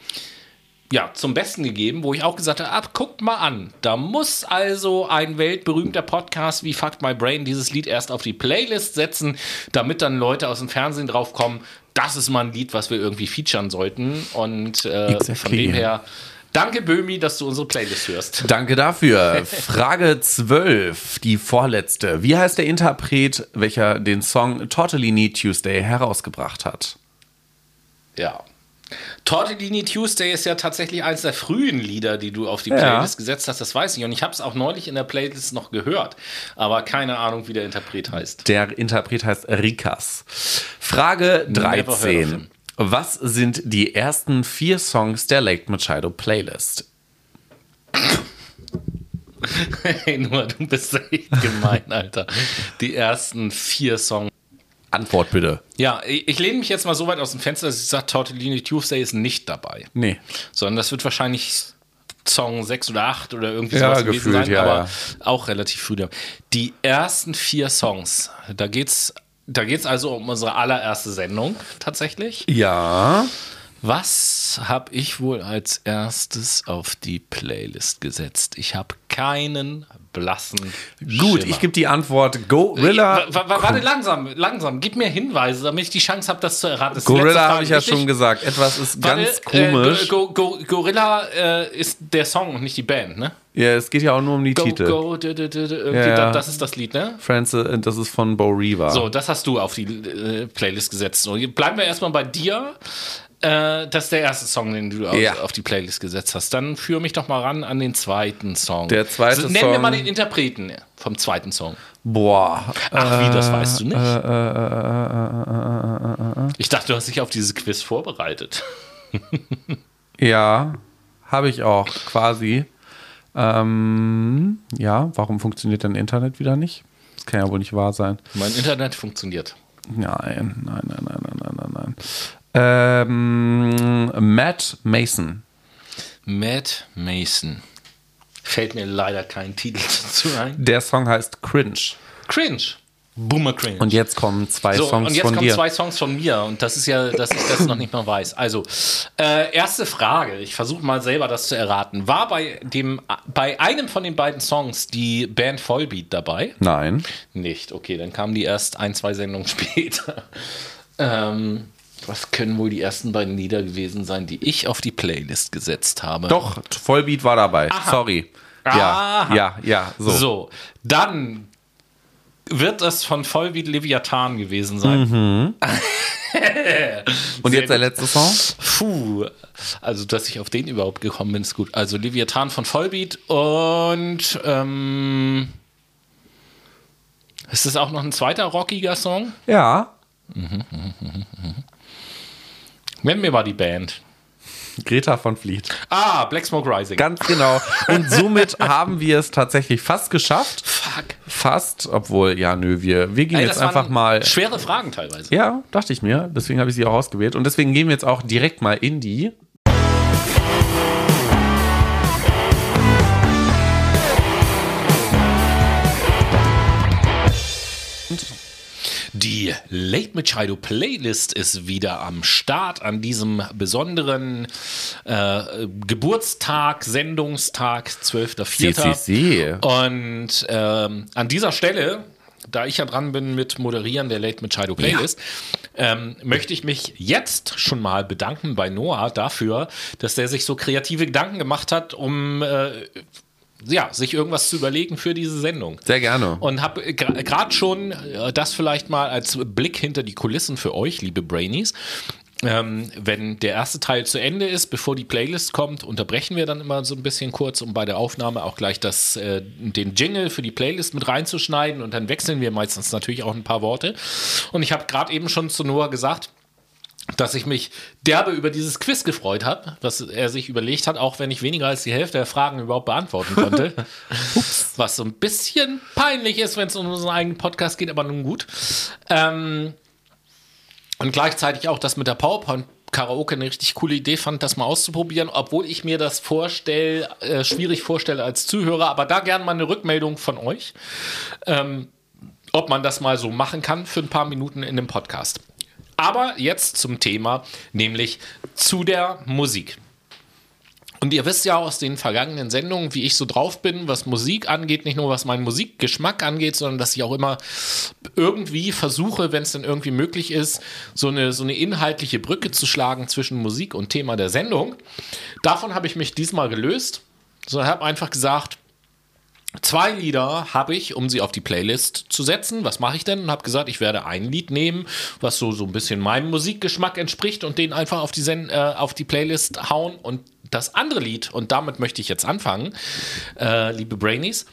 ja, zum Besten gegeben, wo ich auch gesagt habe, ab, guckt mal an, da muss also ein weltberühmter Podcast wie Fuck My Brain dieses Lied erst auf die Playlist setzen, damit dann Leute aus dem Fernsehen draufkommen, das ist mal ein Lied, was wir irgendwie featuren sollten und äh, von Exactly. dem her, danke Böhmi, dass du unsere Playlist hörst. Danke dafür. [laughs] Frage 12, die vorletzte. Wie heißt der Interpret, welcher den Song Totally Need Tuesday herausgebracht hat? Ja, Tortellini Tuesday ist ja tatsächlich eines der frühen Lieder, die du auf die Ja. Playlist gesetzt hast, das weiß ich. Und ich habe es auch neulich in der Playlist noch gehört. Aber keine Ahnung, wie der Interpret heißt. Der Interpret heißt Rikas. Frage Never heard of 13. him. Was sind die ersten vier Songs der Lake Machado Playlist? [laughs] Hey, nur du bist echt gemein, Alter. Die ersten vier Songs. Antwort bitte. Ja, ich, lehne mich jetzt mal so weit aus dem Fenster, dass ich sage, Tortellini Tuesday ist nicht dabei. Nee. Sondern das wird wahrscheinlich Song 6 oder 8 oder irgendwie Ja, sowas gewesen gefühlt, sein, ja, aber ja. auch relativ früh. Die ersten vier Songs, da geht's, da geht's also um unsere allererste Sendung tatsächlich. Ja. Was habe ich wohl als erstes auf die Playlist gesetzt? Ich habe keinen blassen Gut, Schimmer. ich gebe die Antwort Gorilla. Wa- wa- Warte, langsam, langsam. Gib mir Hinweise, damit ich die Chance habe, das zu erraten. Das Gorilla habe ich ja schon gesagt. Etwas ist Warte, ganz komisch. Äh, Go, Go, Gorilla äh, ist der Song und nicht die Band, ne? ja, es geht ja auch nur um die Go, Titel. go, d, d, d, Ja, da- das ist das Lied, ne? Francis, äh, das ist von Bo Reaver. So, das hast du auf die äh, Playlist gesetzt. Bleiben wir erstmal bei dir. Äh, das ist der erste Song, den du auf, Ja. auf die Playlist gesetzt hast. Dann führ mich doch mal ran an den zweiten Song. Der zweite mir Song- mal den Interpreten vom zweiten Song. Boah. Ach, wie, das weißt du nicht? äh, ich dachte, du hast dich auf dieses Quiz vorbereitet. [laughs] Ja, habe ich auch quasi. Ähm, ja, warum funktioniert dein Internet wieder nicht? Das kann ja wohl nicht wahr sein. Mein Internet funktioniert. Nein, nein, nein, nein, nein, nein, nein. Ähm, Matt Mason. Matt Mason. Fällt mir leider kein Titel [laughs] dazu ein. Der Song heißt Cringe. Cringe. Boomer Cringe. Und jetzt kommen zwei so, Songs und jetzt von kommen dir. zwei Songs von mir und das ist ja, dass ich das noch nicht mal weiß. Also, äh, erste Frage, ich versuche mal selber das zu erraten. War bei dem, bei einem von den beiden Songs die Band Vollbeat dabei? Nein. Nicht, okay, dann kamen die erst ein, zwei Sendungen [laughs] später. ähm, was können wohl die ersten beiden Lieder gewesen sein, die ich auf die Playlist gesetzt habe? Doch, Vollbeat war dabei. Sorry. Ja, Aha. ja, ja. So. So, dann wird es von Vollbeat Leviathan gewesen sein. [laughs] Und jetzt der letzte Song? Puh, also dass ich auf den überhaupt gekommen bin, ist gut. Also Leviathan von Vollbeat und ähm, ist das auch noch ein zweiter rockiger Song? Ja. Nenn mir mal die Band. Greta von Fleet. Ah, Black Smoke Rising. Ganz genau. Und somit [laughs] haben wir es tatsächlich fast geschafft. Fuck. Fast, obwohl, ja, nö, wir, wir gehen Ey, jetzt einfach mal. Schwere Fragen teilweise. Ja, dachte ich mir. Deswegen habe ich sie auch ausgewählt. Und deswegen gehen wir jetzt auch direkt mal in die. Die Late Machado Playlist ist wieder am Start an diesem besonderen äh, Geburtstag, Sendungstag, 12.04. CCC. Und ähm, an dieser Stelle, da ich ja dran bin mit Moderieren der Late Machado Playlist, ähm, möchte ich mich jetzt schon mal bedanken bei Noah dafür, dass der sich so kreative Gedanken gemacht hat, um äh, ja, sich irgendwas zu überlegen für diese Sendung. Sehr gerne. Und habe gerade schon äh, das vielleicht mal als Blick hinter die Kulissen für euch, liebe Brainies. Ähm, wenn der erste Teil zu Ende ist, bevor die Playlist kommt, unterbrechen wir dann immer so ein bisschen kurz, um bei der Aufnahme auch gleich das, äh, den Jingle für die Playlist mit reinzuschneiden und dann wechseln wir meistens natürlich auch ein paar Worte. Und ich habe gerade eben schon zu Noah gesagt, dass ich mich derbe über dieses Quiz gefreut habe, was er sich überlegt hat, auch wenn ich weniger als die Hälfte der Fragen überhaupt beantworten konnte. [laughs] was so ein bisschen peinlich ist, wenn es um unseren eigenen Podcast geht, aber nun gut. Ähm, und gleichzeitig auch das mit der PowerPoint. Karaoke eine richtig coole Idee fand, das mal auszuprobieren, obwohl ich mir das vorstell, äh, schwierig vorstelle als Zuhörer, aber da gern mal eine Rückmeldung von euch, ähm, ob man das mal so machen kann für ein paar Minuten in dem Podcast. Aber jetzt zum Thema, nämlich zu der Musik. Und ihr wisst ja aus den vergangenen Sendungen, wie ich so drauf bin, was Musik angeht, nicht nur was meinen Musikgeschmack angeht, sondern dass ich auch immer irgendwie versuche, wenn es denn irgendwie möglich ist, so eine, so eine inhaltliche Brücke zu schlagen zwischen Musik und Thema der Sendung. Davon habe ich mich diesmal gelöst, sondern habe einfach gesagt, Zwei Lieder habe ich, um sie auf die Playlist zu setzen. Was mache ich denn? Und habe gesagt, ich werde ein Lied nehmen, was so, so ein bisschen meinem Musikgeschmack entspricht und den einfach auf die, Sen äh, auf die Playlist hauen. Und das andere Lied, und damit möchte ich jetzt anfangen, äh, liebe Brainies,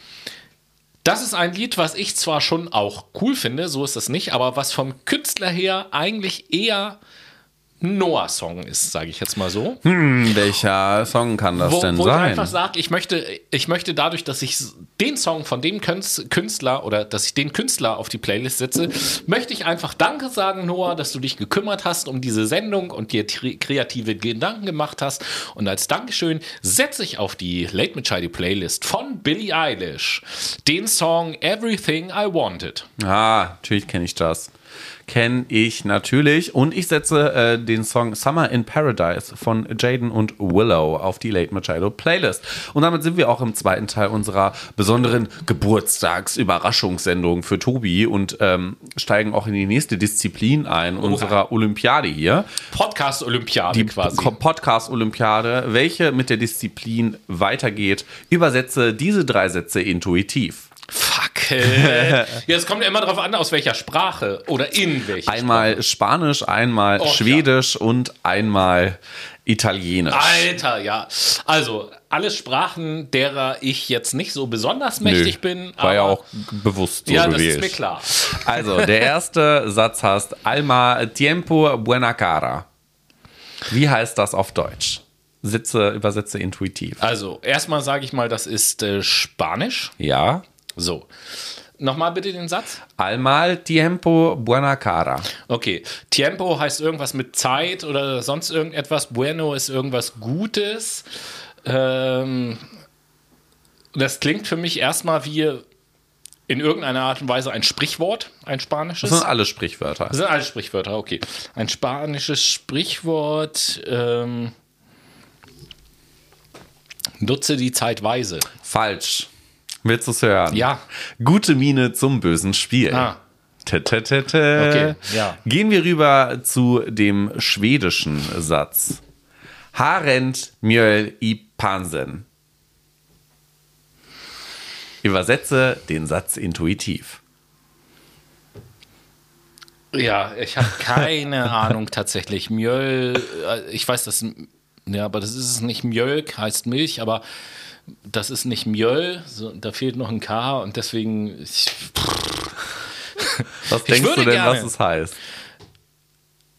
das ist ein Lied, was ich zwar schon auch cool finde, so ist das nicht, aber was vom Künstler her eigentlich eher Noah-Song ist, sage ich jetzt mal so. Hm, welcher Song kann das wo, denn wo ich sein? einfach sage, ich möchte, ich möchte dadurch, dass ich den Song von dem Künstler oder dass ich den Künstler auf die Playlist setze, möchte ich einfach Danke sagen, Noah, dass du dich gekümmert hast um diese Sendung und dir kreative Gedanken gemacht hast. Und als Dankeschön setze ich auf die Late Machado Playlist von Billie Eilish den Song Everything I Wanted. Ah, natürlich kenne ich das. Kenne ich natürlich. Und ich setze äh, den Song Summer in Paradise von Jaden und Willow auf die Late Machado Playlist. Und damit sind wir auch im zweiten Teil unserer besonderen Geburtstags-Überraschungssendung für Tobi und ähm, steigen auch in die nächste Disziplin ein, unserer Olympiade hier. Podcast-Olympiade quasi. Podcast-Olympiade, welche mit der Disziplin weitergeht. Übersetze diese drei Sätze intuitiv. Fuck. [laughs] Ja, es kommt ja immer darauf an, aus welcher Sprache oder in welcher Einmal Spanisch, einmal Och, Schwedisch und einmal Italienisch. Alter, ja. Also, alle Sprachen, derer ich jetzt nicht so besonders mächtig bin. War ja auch bewusst so Ja, das gewählt. ist mir klar. Also, der erste [laughs] Satz heißt Alma tiempo buena cara. Wie heißt das auf Deutsch? Sitze, übersetze intuitiv. Also, erstmal sage ich mal, das ist äh, Spanisch. Ja. So. Nochmal bitte den Satz. Almal tiempo buena cara. Okay. Tiempo heißt irgendwas mit Zeit oder sonst irgendetwas. Bueno ist irgendwas Gutes. Ähm, das klingt für mich erstmal wie in irgendeiner Art und Weise ein Sprichwort, ein spanisches. Das sind alle Sprichwörter. Das sind alles Sprichwörter, okay. Ein spanisches Sprichwort. Ähm, nutze die Zeit weise. Falsch. Willst du es hören? Ja. Gute Miene zum bösen Spiel. Ah. Tä, tä, tä. Okay, ja. Gehen wir rüber zu dem schwedischen Satz. Harent mjöl i pansen. Übersetze den Satz intuitiv. Ja, ich habe keine [laughs] Ahnung tatsächlich. Mjöl, äh, ich weiß das, ja, aber das ist es nicht. Mjölk heißt Milch, aber das ist nicht Mjöl. So, da fehlt noch ein K und deswegen. Ich, Was [laughs] denkst du denn, gerne. was es heißt?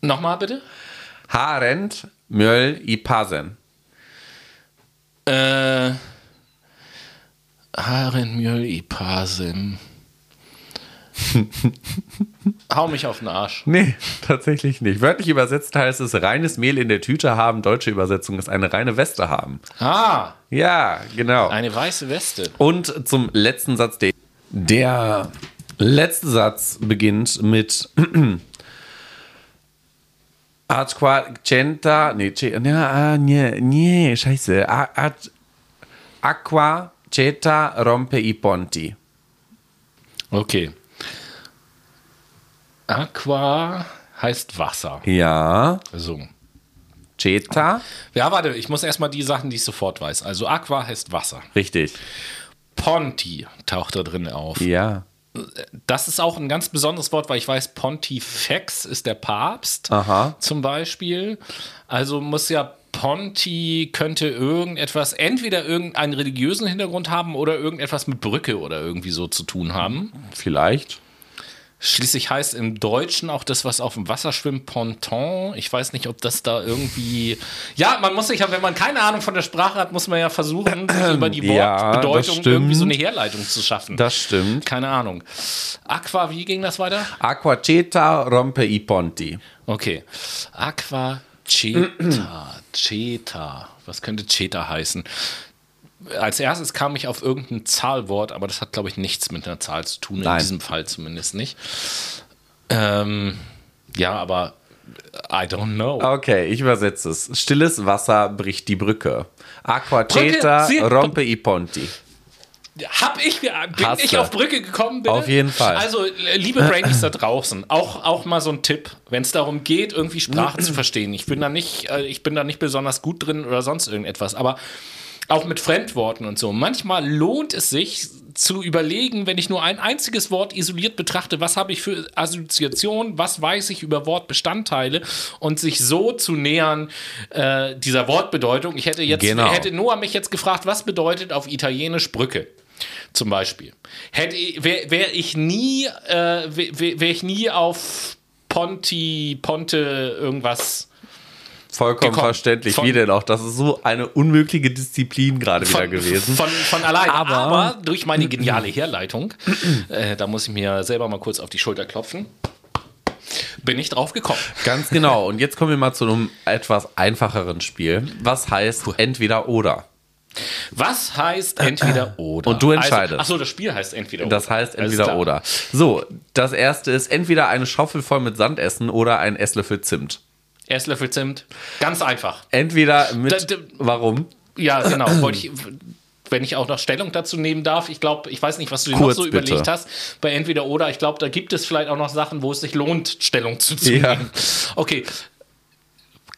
Nochmal bitte? Harent mjöl i pansen. Äh. Haren Mjöl i Pasim. [laughs] Hau mich auf den Arsch. Nee, tatsächlich nicht. Wörtlich übersetzt heißt es reines Mehl in der Tüte haben. Deutsche Übersetzung ist eine reine Weste haben. Ah, Ja, genau. eine weiße Weste. Und zum letzten Satz. Der, der letzte Satz beginnt mit [clears throat] Aqua centa. Nee, ja, nee, nee, scheiße. A- ad- Aqua ceta rompe i ponti. Okay. Aqua heißt Wasser. Ja, So. ceta. Ja, warte, ich muss erstmal die Sachen, die ich sofort weiß. Also Aqua heißt Wasser. Richtig. Ponti taucht da drin auf. Ja. Das ist auch ein ganz besonderes Wort, weil ich weiß, Pontifex ist der Papst Aha. zum Beispiel. Also muss ja Ponti könnte irgendetwas, entweder irgendeinen religiösen Hintergrund haben oder irgendetwas mit Brücke oder irgendwie so zu tun haben. Vielleicht. Schließlich heißt im Deutschen auch das, was auf dem Wasser schwimmt, Ponton. Ich weiß nicht, ob das da irgendwie. Ja, man muss sich ja, wenn man keine Ahnung von der Sprache hat, muss man ja versuchen, über die Ja, Wortbedeutung stimmt. irgendwie so eine Herleitung zu schaffen. Das stimmt. keine Ahnung. Aqua, wie ging das weiter? Aqua ceta rompe i ponti. Okay. Aqua Ceta. Ceta. Was könnte Ceta heißen? Als erstes kam ich auf irgendein Zahlwort, aber das hat, glaube ich, nichts mit einer Zahl zu tun, in Nein. diesem Fall zumindest nicht. Ähm, ja, aber I don't know. Okay, ich übersetze es. Stilles Wasser bricht die Brücke. Aqua Brücke, ceta sie- rompe i ponti. Hab ich, bin Hast ich auf Brücke gekommen, bitte? Auf jeden Fall. Also, liebe Brainies da draußen, auch, auch mal so ein Tipp, wenn es darum geht, irgendwie Sprache zu verstehen. Ich bin da nicht, äh, ich bin da nicht besonders gut drin oder sonst irgendetwas, aber Auch mit Fremdworten und so. Manchmal lohnt es sich zu überlegen, wenn ich nur ein einziges Wort isoliert betrachte, was habe ich für Assoziationen, was weiß ich über Wortbestandteile und sich so zu nähern äh, dieser Wortbedeutung. Ich hätte jetzt, Genau. hätte Noah mich jetzt gefragt, was bedeutet auf Italienisch Brücke? Zum Beispiel. Hätte wäre wär ich nie, äh, wäre wär ich nie auf Ponti, Ponte irgendwas Vollkommen Gekommen. verständlich. Von- Wie denn auch? Das ist so eine unmögliche Disziplin gerade wieder von, gewesen. Von, von allein. Aber- Aber, durch meine geniale Herleitung, [clears throat] äh, da muss ich mir selber mal kurz auf die Schulter klopfen, bin ich drauf gekommen. Ganz genau. Und jetzt kommen wir mal zu einem etwas einfacheren Spiel. Was heißt entweder oder? Was heißt entweder oder? Und du entscheidest. Also, achso, das Spiel heißt entweder oder. Das heißt entweder oder. So, das erste ist entweder eine Schaufel voll mit Sand essen oder ein Esslöffel Zimt. Esslöffel Zimt. Ganz einfach. Entweder mit. Da- da- warum? Ja, genau. [clears throat] Wollte ich, wenn ich auch noch Stellung dazu nehmen darf, ich glaube, ich weiß nicht, was du dir Kurz, noch so bitte. überlegt hast, bei entweder oder. Ich glaube, da gibt es vielleicht auch noch Sachen, wo es sich lohnt, Stellung zu, [laughs] zu Ja. nehmen. Okay.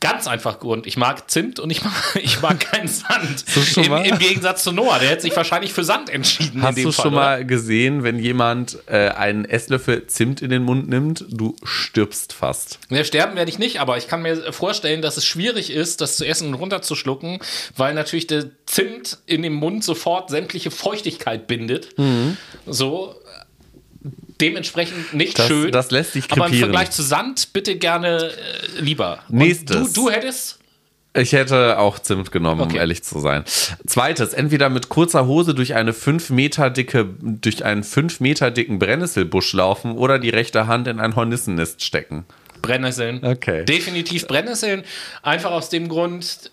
Ganz einfach Grund. Ich mag Zimt und ich [laughs] mag, ich mag keinen Sand. [laughs] Im? Im Gegensatz zu Noah, der hätte sich wahrscheinlich für Sand entschieden. Hast du Fall, schon oder? mal gesehen, wenn jemand äh, einen Esslöffel Zimt in den Mund nimmt, du stirbst fast. Ja, sterben werde ich nicht, aber ich kann mir vorstellen, dass es schwierig ist, das zu essen und runterzuschlucken, weil natürlich der Zimt in dem Mund sofort sämtliche Feuchtigkeit bindet. So. Dementsprechend nicht Das- schön. das lässt sich Aber im krepieren. Vergleich zu Sand bitte gerne äh, lieber. Und Nächstes. Du, du hättest. Ich hätte auch Zimt genommen, um Okay. ehrlich zu sein. Zweites, entweder mit kurzer Hose durch eine 5 Meter dicke, durch einen 5 Meter dicken Brennnesselbusch laufen oder die rechte Hand in ein Hornissennest stecken. Brennnesseln. Okay. Definitiv Brennnesseln. Einfach aus dem Grund,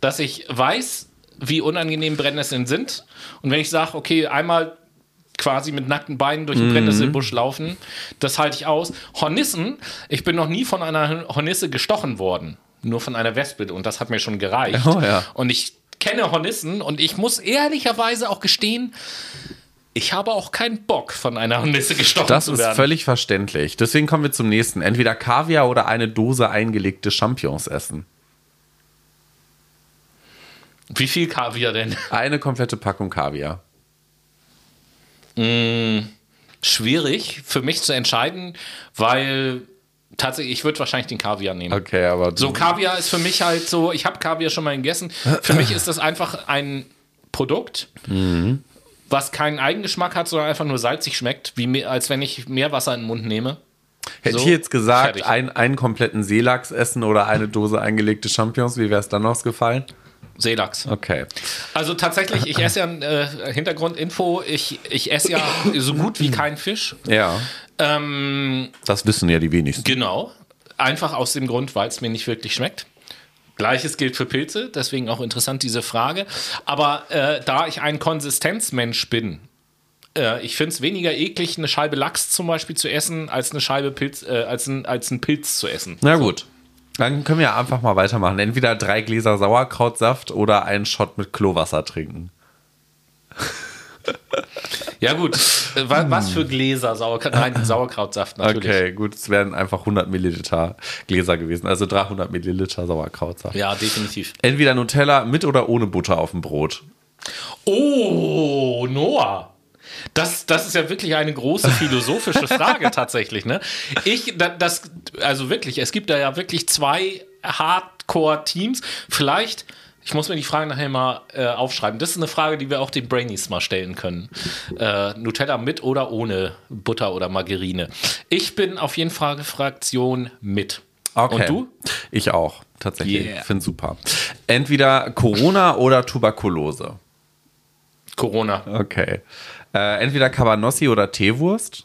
dass ich weiß, wie unangenehm Brennnesseln sind. Und wenn ich sage, okay, einmal quasi mit nackten Beinen durch Mhm. den Brennnesselbusch laufen, das halte ich aus. Hornissen, ich bin noch nie von einer Hornisse gestochen worden. Nur von einer Wespe. Und das hat mir schon gereicht. Oh ja. Und ich kenne Hornissen und ich muss ehrlicherweise auch gestehen, ich habe auch keinen Bock, von einer Hornisse gestochen Das zu ist werden. völlig verständlich. Deswegen kommen wir zum nächsten. Entweder Kaviar oder eine Dose eingelegte Champignons essen. Wie viel Kaviar denn? Eine komplette Packung Kaviar. Schwierig für mich zu entscheiden, weil tatsächlich, ich würde wahrscheinlich den Kaviar nehmen. Okay, aber So, Kaviar ist für mich halt so, ich habe Kaviar schon mal gegessen. Für mich ist das einfach ein Produkt, was keinen Eigengeschmack hat, sondern einfach nur salzig schmeckt, wie mehr, als wenn ich Meerwasser in den Mund nehme. hätte so, ich jetzt gesagt, ein, einen kompletten Seelachs essen oder eine Dose eingelegte Champignons, wie wäre es dann ausgefallen? Seelachs. Okay. Also tatsächlich, ich esse ja, äh, Hintergrundinfo, ich, ich esse ja so gut wie keinen Fisch. Ja, Ähm, das wissen ja die wenigsten. Genau. Einfach aus dem Grund, weil es mir nicht wirklich schmeckt. Gleiches gilt für Pilze, deswegen auch interessant diese Frage. Aber äh, da ich ein Konsistenzmensch bin, äh, ich finde es weniger eklig, eine Scheibe Lachs zum Beispiel zu essen, als eine Scheibe Pilz, äh, als, ein, als ein Pilz zu essen. Na gut. Dann können wir einfach mal weitermachen. Entweder drei Gläser Sauerkrautsaft oder einen Shot mit Klowasser trinken. [laughs] Ja, gut. Äh, wa- was für Gläser Sauerkraut? Nein, [laughs] Sauerkrautsaft natürlich. Okay, gut, es wären einfach 100 Milliliter Gläser gewesen, also 300 Milliliter Sauerkrautsaft. Ja, definitiv. Entweder Nutella mit oder ohne Butter auf dem Brot. Oh, Noah. Das, das ist ja wirklich eine große philosophische [laughs] Frage tatsächlich. Ne? Ich, da- das, also wirklich, es gibt da ja wirklich zwei Hardcore-Teams. Vielleicht, ich muss mir die Frage nachher mal äh, aufschreiben. Das ist eine Frage, die wir auch den Brainies mal stellen können. Äh, Nutella mit oder ohne Butter oder Margarine. Ich bin auf jeden Fall Fraktion mit. Okay. Und du? Ich auch, tatsächlich. Yeah. Finde super. Entweder Corona oder Tuberkulose. Corona. Okay. Äh, entweder Cabanossi oder Teewurst.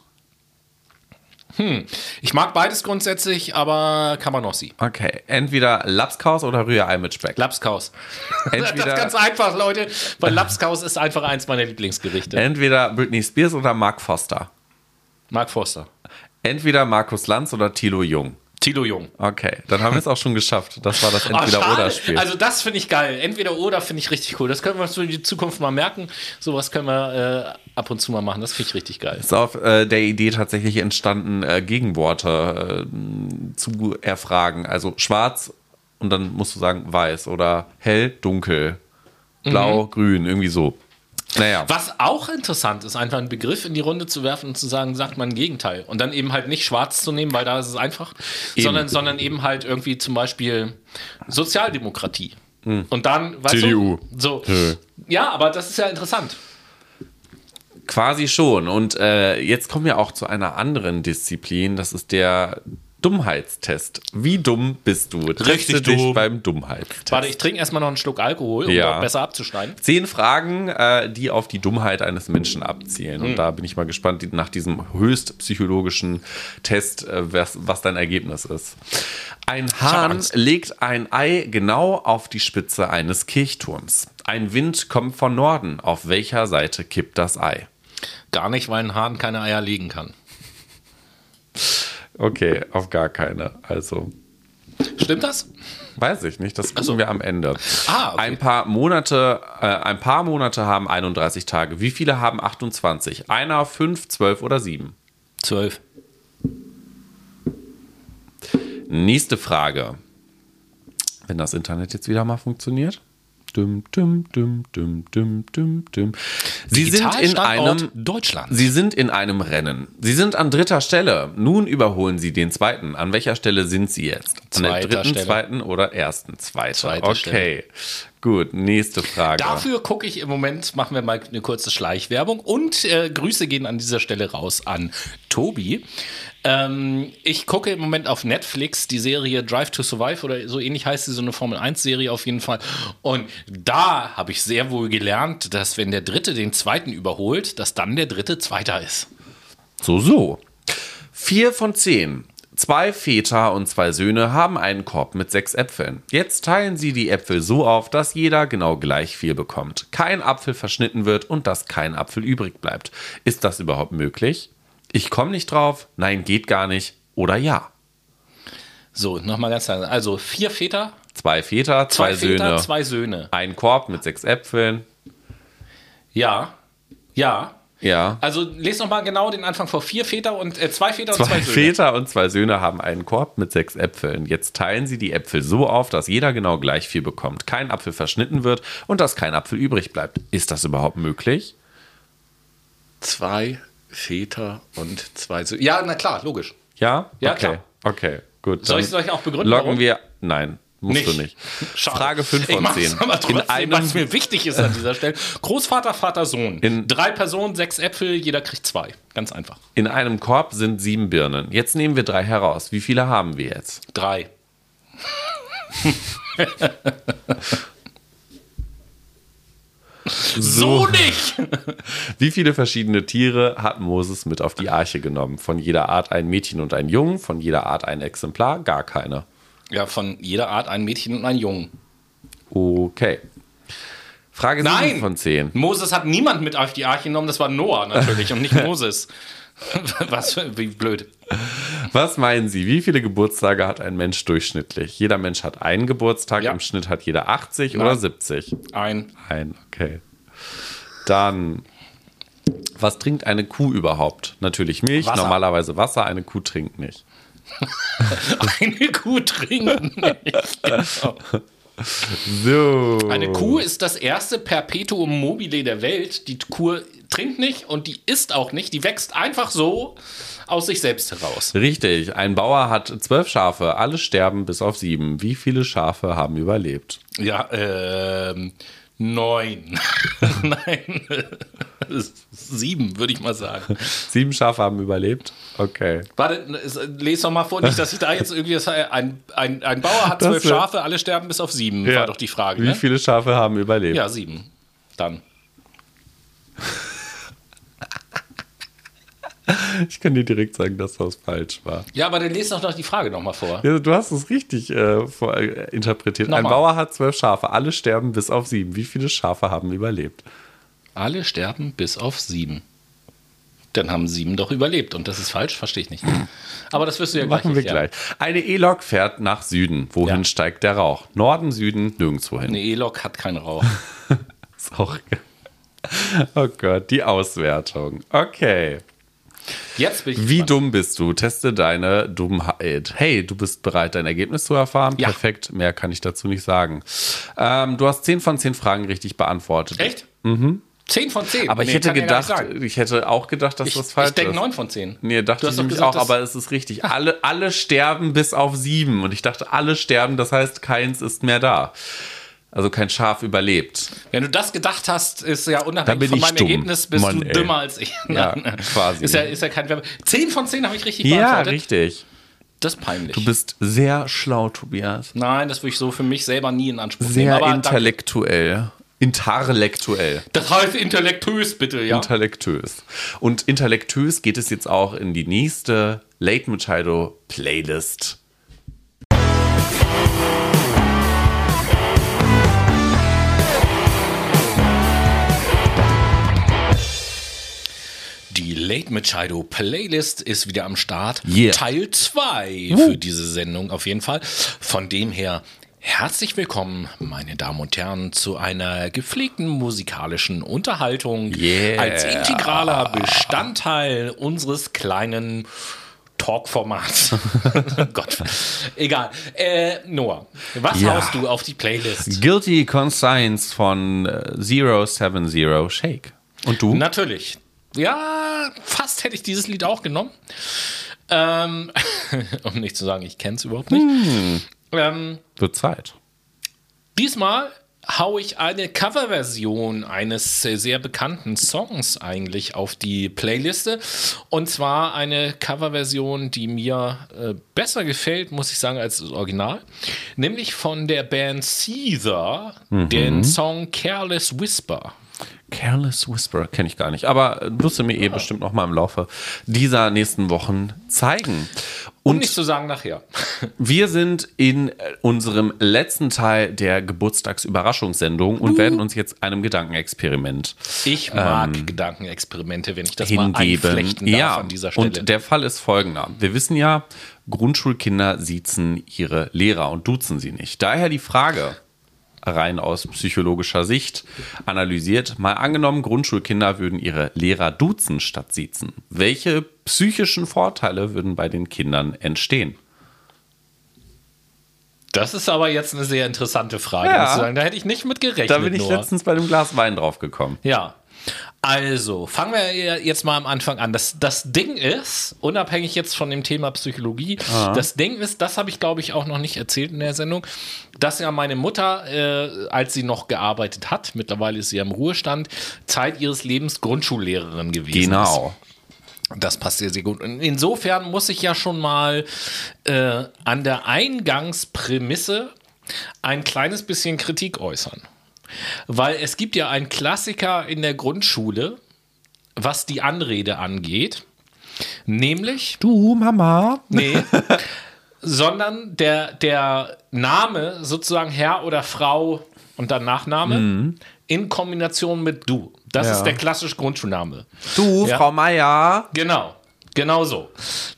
Ich mag beides grundsätzlich, aber Camanossi. Okay. Entweder Lapskaus oder Rührei mit Speck. Lapskaus. [laughs] Das Entweder, ist ganz einfach, Leute, weil Lapskaus ist einfach eins meiner Lieblingsgerichte. entweder Britney Spears oder Mark Foster. Mark Forster. Entweder Markus Lanz oder Thilo Jung. Tilo Jung. Okay, dann haben wir es auch schon geschafft. Das war das Ah. Entweder-Oder-Spiel. Also das finde ich geil. Entweder oder finde ich richtig cool. Das können wir uns für die Zukunft mal merken. Sowas können wir äh, ab und zu mal machen. Das finde ich richtig geil. ist auf äh, der Idee tatsächlich entstanden, äh, Gegenworte äh, zu erfragen. Also schwarz und dann musst du sagen weiß oder hell, dunkel blau, grün, irgendwie so. Naja. Was auch interessant ist, einfach einen Begriff in die Runde zu werfen und zu sagen, sagt man Gegenteil. Und dann eben halt nicht schwarz zu nehmen, weil da ist es einfach, sondern, sondern eben halt irgendwie zum Beispiel Sozialdemokratie. Und dann, weißt CDU. du, so. Ja, aber das ist ja interessant. Quasi schon. Und äh, jetzt kommen wir auch zu einer anderen Disziplin. Das ist der Dummheitstest. Wie dumm bist du? Teste Richtig dich dumm. beim Dummheitstest. Warte, ich trinke erstmal noch einen Schluck Alkohol, um Ja. besser abzuschneiden. Zehn Fragen, äh, die auf die Dummheit eines Menschen abzielen. Hm. Und da bin ich mal gespannt, nach diesem höchst psychologischen Test, äh, was, was dein Ergebnis ist. Ein Hahn legt ein Ei genau auf die Spitze eines Kirchturms. Ein Wind kommt von Norden. Auf welcher Seite kippt das Ei? Gar nicht, weil ein Hahn keine Eier legen kann. Okay, auf gar keine. Also, Stimmt das? weiß ich nicht. Das gucken wir am Ende. Ah, okay. Ein paar Monate, äh, ein paar Monate haben 31 Tage. Wie viele haben 28? Einer, fünf, zwölf oder sieben? Zwölf. Nächste Frage. Wenn das Internet jetzt wieder mal funktioniert. Dum, dum, dum, dum, dum, dum, dum. Sie sind in einem Deutschland. Sie sind in einem Rennen. Sie sind an dritter Stelle. Nun überholen Sie den zweiten. An welcher Stelle sind Sie jetzt? An der dritten, Stelle. zweiten oder ersten? Zweite. Zweite okay. Stelle. Gut, nächste Frage. Dafür gucke ich im Moment, machen wir mal eine kurze Schleichwerbung und äh, Grüße gehen an dieser Stelle raus an Tobi. Ähm, ich gucke im Moment auf Netflix die Serie Drive to Survive oder so ähnlich heißt sie, so eine Formel 1 Serie auf jeden Fall. Und da habe ich sehr wohl gelernt, dass wenn der Dritte den Zweiten überholt, dass dann der Dritte Zweiter ist. So, so. Vier von zehn. Zwei Väter und zwei Söhne haben einen Korb mit sechs Äpfeln. Jetzt teilen sie die Äpfel so auf, dass jeder genau gleich viel bekommt. Kein Apfel verschnitten wird und dass kein Apfel übrig bleibt. Ist das überhaupt möglich? Ich komme nicht drauf. Nein, geht gar nicht. Oder ja. So, nochmal ganz klar. Also vier Väter, Zwei Väter, zwei, zwei, Väter, Söhne. zwei Söhne. Ein Korb mit sechs Äpfeln. Ja, ja. Ja. Also lest noch mal genau den Anfang vor. Vier Väter und äh, zwei Väter und Zwei zwei Söhne. Väter und zwei Söhne haben einen Korb mit sechs Äpfeln. Jetzt teilen sie die Äpfel so auf, dass jeder genau gleich viel bekommt. Kein Apfel verschnitten wird und dass kein Apfel übrig bleibt. Ist das überhaupt möglich? Zwei Väter und zwei Söhne. Ja, na klar, logisch. Ja? Ja, okay. klar. Okay, gut. Soll ich es euch auch begründen, Loggen warum? wir. Nein, musst Nicht. du nicht. Schade. Frage 5 ich von mach's 10. Aber trotzdem, In einem, was mir wichtig ist an dieser Stelle. Großvater, Vater, Sohn. In- Drei Personen, sechs Äpfel, jeder kriegt zwei. Ganz einfach. in einem Korb sind sieben Birnen. Jetzt nehmen wir drei heraus. Wie viele haben wir jetzt? Drei. [laughs] so nicht! [laughs] Wie viele verschiedene Tiere hat Moses mit auf die Arche genommen? Von jeder Art ein Mädchen und ein Jungen, von jeder Art ein Exemplar, gar keine. Ja, von jeder Art ein Mädchen und ein Jungen. Okay. Frage 7 Nein! von 10. Moses hat niemand mit auf die Arche genommen, das war Noah natürlich und nicht [laughs] Moses. [laughs] Was, wie blöd. Was meinen Sie, wie viele Geburtstage hat ein Mensch durchschnittlich? Jeder Mensch hat einen Geburtstag, Ja. im Schnitt hat jeder 80 Nein. oder 70? Ein. Ein, okay. Dann, was trinkt eine Kuh überhaupt? Natürlich Milch, Wasser. normalerweise Wasser, eine Kuh trinkt nicht. [laughs] Eine Kuh trinken nicht. Genau. [laughs] So. Eine Kuh ist das erste Perpetuum mobile der Welt. Die Kuh trinkt nicht und die isst auch nicht. Die wächst einfach so aus sich selbst heraus. Richtig, ein Bauer hat zwölf Schafe, alle sterben bis auf sieben. Wie viele Schafe haben überlebt? Ja, ähm, neun. [laughs] Nein, [laughs] sieben, würde ich mal sagen. [laughs] Sieben Schafe haben überlebt? Okay. Warte, es- lese doch mal vor, nicht, dass ich da jetzt irgendwie das, ein, ein, ein Bauer hat zwölf Schafe, alle sterben bis auf sieben, war doch die Frage. Wie Ne? viele Schafe haben überlebt? Ja, sieben. Dann. [laughs] Ich kann dir direkt sagen, dass das falsch war. Ja, aber dann lese doch noch die Frage nochmal vor. Ja, du hast es richtig äh, vor, äh, interpretiert. Ein Nochmal. Bauer hat zwölf Schafe, alle sterben bis auf sieben. Wie viele Schafe haben überlebt? Alle sterben bis auf sieben. Dann haben sieben doch überlebt und das ist falsch, verstehe ich nicht. [laughs] Aber das wirst du ja gleich Machen wir gleich. Eine E-Lok fährt nach Süden. Wohin Ja. steigt der Rauch? Norden, Süden, nirgendwo hin. Eine E-Lok hat keinen Rauch. [laughs] Ist auch [laughs] Oh Gott, die Auswertung. Okay. Jetzt bin ich Wie gespannt. dumm bist du? Teste deine Dummheit. Hey, du bist bereit, dein Ergebnis zu erfahren? Ja. Perfekt, mehr kann ich dazu nicht sagen. Ähm, du hast 10 von 10 Fragen richtig beantwortet. Echt? Mhm. 10 von 10. Aber ich Nee, hätte ja gar nicht gedacht, sagen. ich hätte auch gedacht, dass ich, das falsch ich denke ist. 9 von 10. Nee, dachte ich nämlich auch, aber es ist richtig. Alle, alle sterben bis auf sieben. Und ich dachte, alle sterben, das heißt, keins ist mehr da. Also kein Schaf überlebt. Wenn du das gedacht hast, ist ja unabhängig bin von ich meinem dumm. Ergebnis, bist Mann, du ey. dümmer als ich. Ja, [laughs] quasi. Ist ja, ist ja kein Werbe. 10 von 10 habe ich richtig Ja, beantwortet. richtig. Das ist peinlich. Du bist sehr schlau, Tobias. Nein, das würde ich so für mich selber nie in Anspruch nehmen. Sehr Aber danke. intellektuell. Intellektuell. Das heißt intellektös, bitte, ja. Intellektös. Und intellektös geht es jetzt auch in die nächste Late Machado Playlist. Die Late Machado Playlist ist wieder am Start. Yeah. Teil 2 für diese Sendung auf jeden Fall. Von dem her herzlich willkommen, meine Damen und Herren, zu einer gepflegten musikalischen Unterhaltung Yeah. als integraler Bestandteil unseres kleinen Talkformats. [laughs] Gott. Egal. Äh, Noah, was Ja. haust du auf die Playlist? Guilty Conscience von äh, 070 Shake. Und du? Natürlich. Ja, fast hätte ich dieses Lied auch genommen. Ähm, [laughs] um nicht zu sagen, ich kenne es überhaupt nicht. Ähm, Wird Zeit. diesmal hau ich eine Coverversion eines sehr, bekannten Songs eigentlich auf die Playliste. Und zwar eine Coverversion, die mir äh, besser gefällt, muss ich sagen, als das Original. Nämlich von der Band Caesar, den Song Careless Whisper. Careless Whisper kenne ich gar nicht, aber äh, wirst du mir eh bestimmt noch mal im Laufe dieser nächsten Wochen zeigen. Um Und nicht zu sagen nachher. [laughs] wir sind in äh, unserem letzten Teil der Geburtstagsüberraschungssendung und werden uns jetzt einem Gedankenexperiment Ich mag Gedankenexperimente, wenn ich das mal hingeben. einflechten darf Ja, an dieser Stelle. und der Fall ist folgender. Wir wissen ja, Grundschulkinder siezen ihre Lehrer und duzen sie nicht. Daher die Frage, rein aus psychologischer Sicht analysiert, mal angenommen, Grundschulkinder würden ihre Lehrer duzen statt siezen. Welche psychischen Vorteile würden bei den Kindern entstehen? das ist aber jetzt eine sehr interessante Frage. Ja. muss ich sagen. Da hätte ich nicht mit gerechnet. Da bin ich Noah. letztens bei dem Glas Wein drauf gekommen. Ja. Also, fangen wir jetzt mal am Anfang an. Das, das Ding ist, unabhängig jetzt von dem Thema Psychologie, das Ding ist, das habe ich glaube ich auch noch nicht erzählt in der Sendung, dass ja meine Mutter, äh, als sie noch gearbeitet hat, mittlerweile ist sie ja im Ruhestand, Zeit ihres Lebens Grundschullehrerin gewesen ist. Genau. Das passt sehr, sehr gut. Und insofern muss ich ja schon mal äh, an der Eingangsprämisse ein kleines bisschen Kritik äußern. Weil es gibt ja einen Klassiker in der Grundschule, was die Anrede angeht. Nämlich, Du, Mama. nee, [laughs] sondern der, der Name, sozusagen Herr oder Frau und dann Nachname, in Kombination mit du. Das Ja. ist der klassische Grundschulname. Du, Ja. Frau Meier. Genau. Genau so.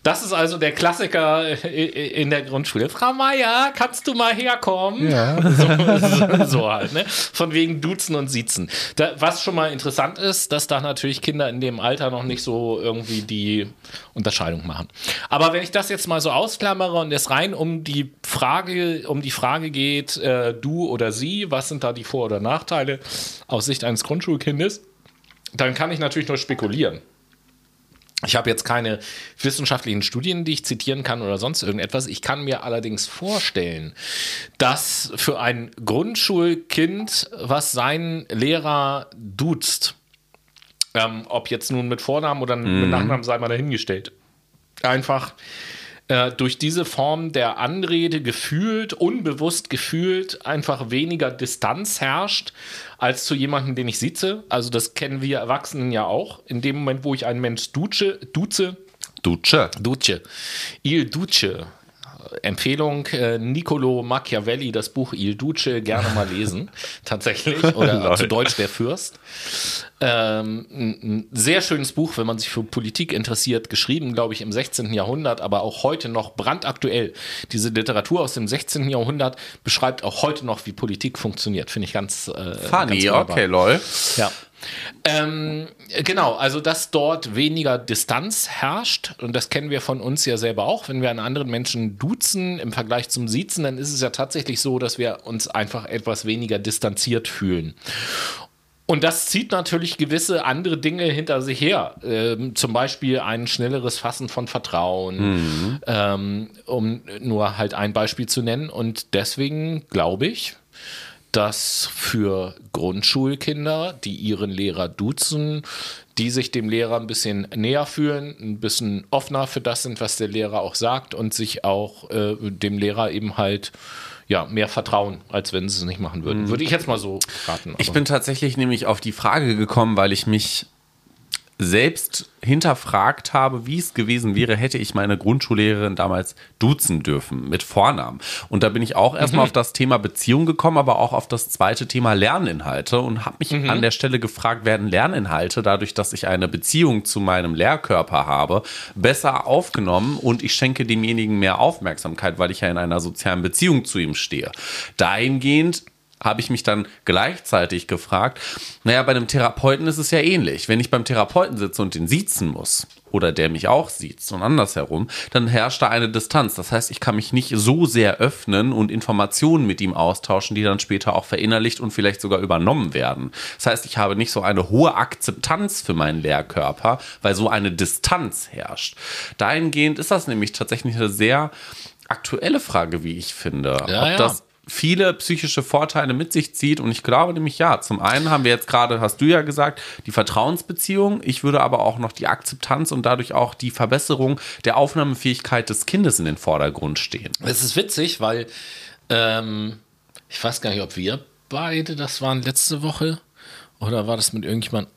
Das ist also der Klassiker äh, in der Grundschule. Frau Meier, kannst du mal herkommen? Ja. [laughs] So, so, so halt, ne? Von wegen Duzen und Siezen. Da, was schon mal interessant ist, dass da natürlich Kinder in dem Alter noch nicht so irgendwie die Unterscheidung machen. Aber wenn ich das jetzt mal so ausklammere und es rein um die Frage, um die Frage geht, äh, du oder sie, was sind da die Vor- oder Nachteile aus Sicht eines Grundschulkindes, dann kann ich natürlich nur spekulieren. Ich habe jetzt keine wissenschaftlichen Studien, die ich zitieren kann oder sonst irgendetwas. Ich kann mir allerdings vorstellen, dass für ein Grundschulkind, was seinen Lehrer duzt, ähm, ob jetzt nun mit Vornamen oder mit Nachnamen, sei mal dahingestellt, einfach äh, durch diese Form der Anrede gefühlt, unbewusst gefühlt, einfach weniger Distanz herrscht als zu jemandem, den ich sitze. Also das kennen wir Erwachsenen ja auch. In dem Moment, wo ich einen Mensch duze, duze, Duce. Duce, Il Duce. Empfehlung, äh, Niccolo Machiavelli, das Buch Il Duce, gerne mal lesen, [laughs] tatsächlich. Oder zu Deutsch der Fürst. Ähm, ein, sehr schönes Buch, wenn man sich für Politik interessiert, geschrieben, glaube ich, im 16. Jahrhundert, aber auch heute noch brandaktuell. Diese Literatur aus dem 16. Jahrhundert beschreibt auch heute noch, wie Politik funktioniert. Finde ich ganz, äh, ganz Funny, wunderbar. okay, lol. Ja. Ähm, genau, also dass dort weniger Distanz herrscht und das kennen wir von uns ja selber auch. Wenn wir einen anderen Menschen duzen im Vergleich zum Siezen, dann ist es ja tatsächlich so, dass wir uns einfach etwas weniger distanziert fühlen. Und das zieht natürlich gewisse andere Dinge hinter sich her. Ähm, zum Beispiel ein schnelleres Fassen von Vertrauen, mhm. ähm, um nur halt ein Beispiel zu nennen. Und deswegen glaube ich, dass für Grundschulkinder, die ihren Lehrer duzen, die sich dem Lehrer ein bisschen näher fühlen, ein bisschen offener für das sind, was der Lehrer auch sagt und sich auch äh, dem Lehrer eben halt ja, mehr Vertrauen, als wenn sie es nicht machen würden. Mhm. Würde ich jetzt mal so raten. Ich bin tatsächlich nämlich auf die Frage gekommen, weil ich mich selbst hinterfragt habe, wie es gewesen wäre, hätte ich meine Grundschullehrerin damals duzen dürfen mit Vornamen. Und da bin ich auch erstmal mhm. auf das Thema Beziehung gekommen, aber auch auf das zweite Thema Lerninhalte und habe mich mhm. an der Stelle gefragt, werden Lerninhalte dadurch, dass ich eine Beziehung zu meinem Lehrkörper habe, besser aufgenommen und ich schenke demjenigen mehr Aufmerksamkeit, weil ich ja in einer sozialen Beziehung zu ihm stehe. Dahingehend habe ich mich dann gleichzeitig gefragt, naja, bei einem Therapeuten ist es ja ähnlich. Wenn ich beim Therapeuten sitze und den siezen muss, oder der mich auch sieht und andersherum, dann herrscht da eine Distanz. Das heißt, ich kann mich nicht so sehr öffnen und Informationen mit ihm austauschen, die dann später auch verinnerlicht und vielleicht sogar übernommen werden. Das heißt, ich habe nicht so eine hohe Akzeptanz für meinen Lehrkörper, weil so eine Distanz herrscht. Dahingehend ist das nämlich tatsächlich eine sehr aktuelle Frage, wie ich finde. Ja, Ob ja. das viele psychische Vorteile mit sich zieht. Und ich glaube nämlich ja, zum einen haben wir jetzt gerade, hast du ja gesagt, die Vertrauensbeziehung. Ich würde aber auch noch die Akzeptanz und dadurch auch die Verbesserung der Aufnahmefähigkeit des Kindes in den Vordergrund stehen. Es ist witzig, weil ähm, ich weiß gar nicht, ob wir beide das waren letzte Woche oder war das mit irgendjemand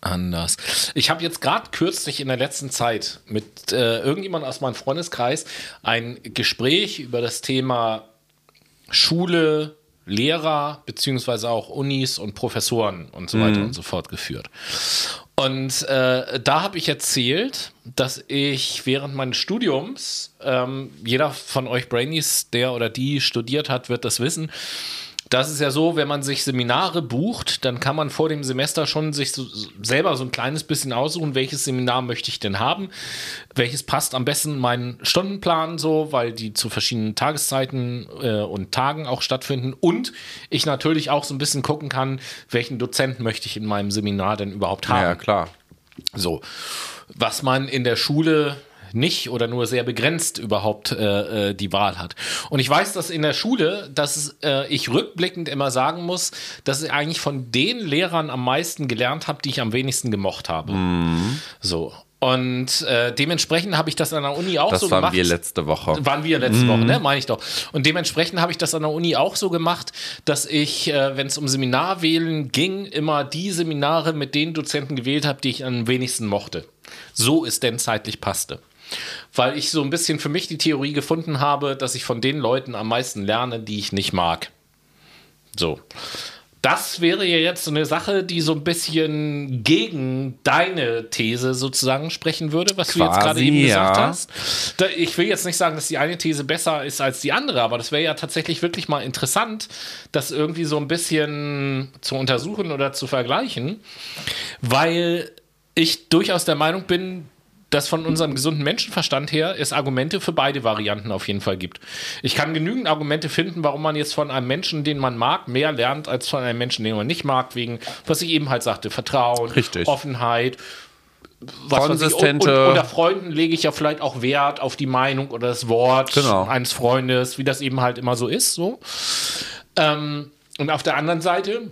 anders. Ich habe jetzt gerade kürzlich in der letzten Zeit mit äh, irgendjemand aus meinem Freundeskreis ein Gespräch über das Thema Schule, Lehrer, beziehungsweise auch Unis und Professoren und so weiter mhm. und so fort geführt. Und äh, da habe ich erzählt, dass ich während meines Studiums, ähm, jeder von euch Brainies, der oder die studiert hat, wird das wissen, das ist ja so, wenn man sich Seminare bucht, dann kann man vor dem Semester schon sich so, selber so ein kleines bisschen aussuchen, welches Seminar möchte ich denn haben, welches passt am besten in meinen Stundenplan so, weil die zu verschiedenen Tageszeiten äh, und Tagen auch stattfinden und ich natürlich auch so ein bisschen gucken kann, welchen Dozenten möchte ich in meinem Seminar denn überhaupt haben. Ja, klar. So, was man in der Schule nicht oder nur sehr begrenzt überhaupt äh, äh, die Wahl hat. Und ich weiß, dass in der Schule, dass äh, ich rückblickend immer sagen muss, dass ich eigentlich von den Lehrern am meisten gelernt habe, die ich am wenigsten gemocht habe. Mhm. So. Und äh, dementsprechend habe ich das an der Uni auch das so gemacht. Das waren wir letzte Woche. Waren wir letzte mhm. Woche, ne? Meine ich doch. Und dementsprechend habe ich das an der Uni auch so gemacht, dass ich, äh, wenn es um Seminarwählen ging, immer die Seminare mit den Dozenten gewählt habe, die ich am wenigsten mochte. So es denn zeitlich passte weil ich so ein bisschen für mich die Theorie gefunden habe, dass ich von den Leuten am meisten lerne, die ich nicht mag. So. Das wäre ja jetzt so eine Sache, die so ein bisschen gegen deine These sozusagen sprechen würde, was Quasi, du jetzt gerade eben ja. gesagt hast. Ich will jetzt nicht sagen, dass die eine These besser ist als die andere, aber das wäre ja tatsächlich wirklich mal interessant, das irgendwie so ein bisschen zu untersuchen oder zu vergleichen, weil ich durchaus der Meinung bin, dass von unserem gesunden Menschenverstand her es Argumente für beide Varianten auf jeden Fall gibt. Ich kann genügend Argumente finden, warum man jetzt von einem Menschen, den man mag, mehr lernt als von einem Menschen, den man nicht mag, wegen, was ich eben halt sagte, Vertrauen, Richtig. Offenheit. Was Konsistente. Und, und, unter Freunden lege ich ja vielleicht auch Wert auf die Meinung oder das Wort genau. eines Freundes, wie das eben halt immer so ist. So. Ähm, und auf der anderen Seite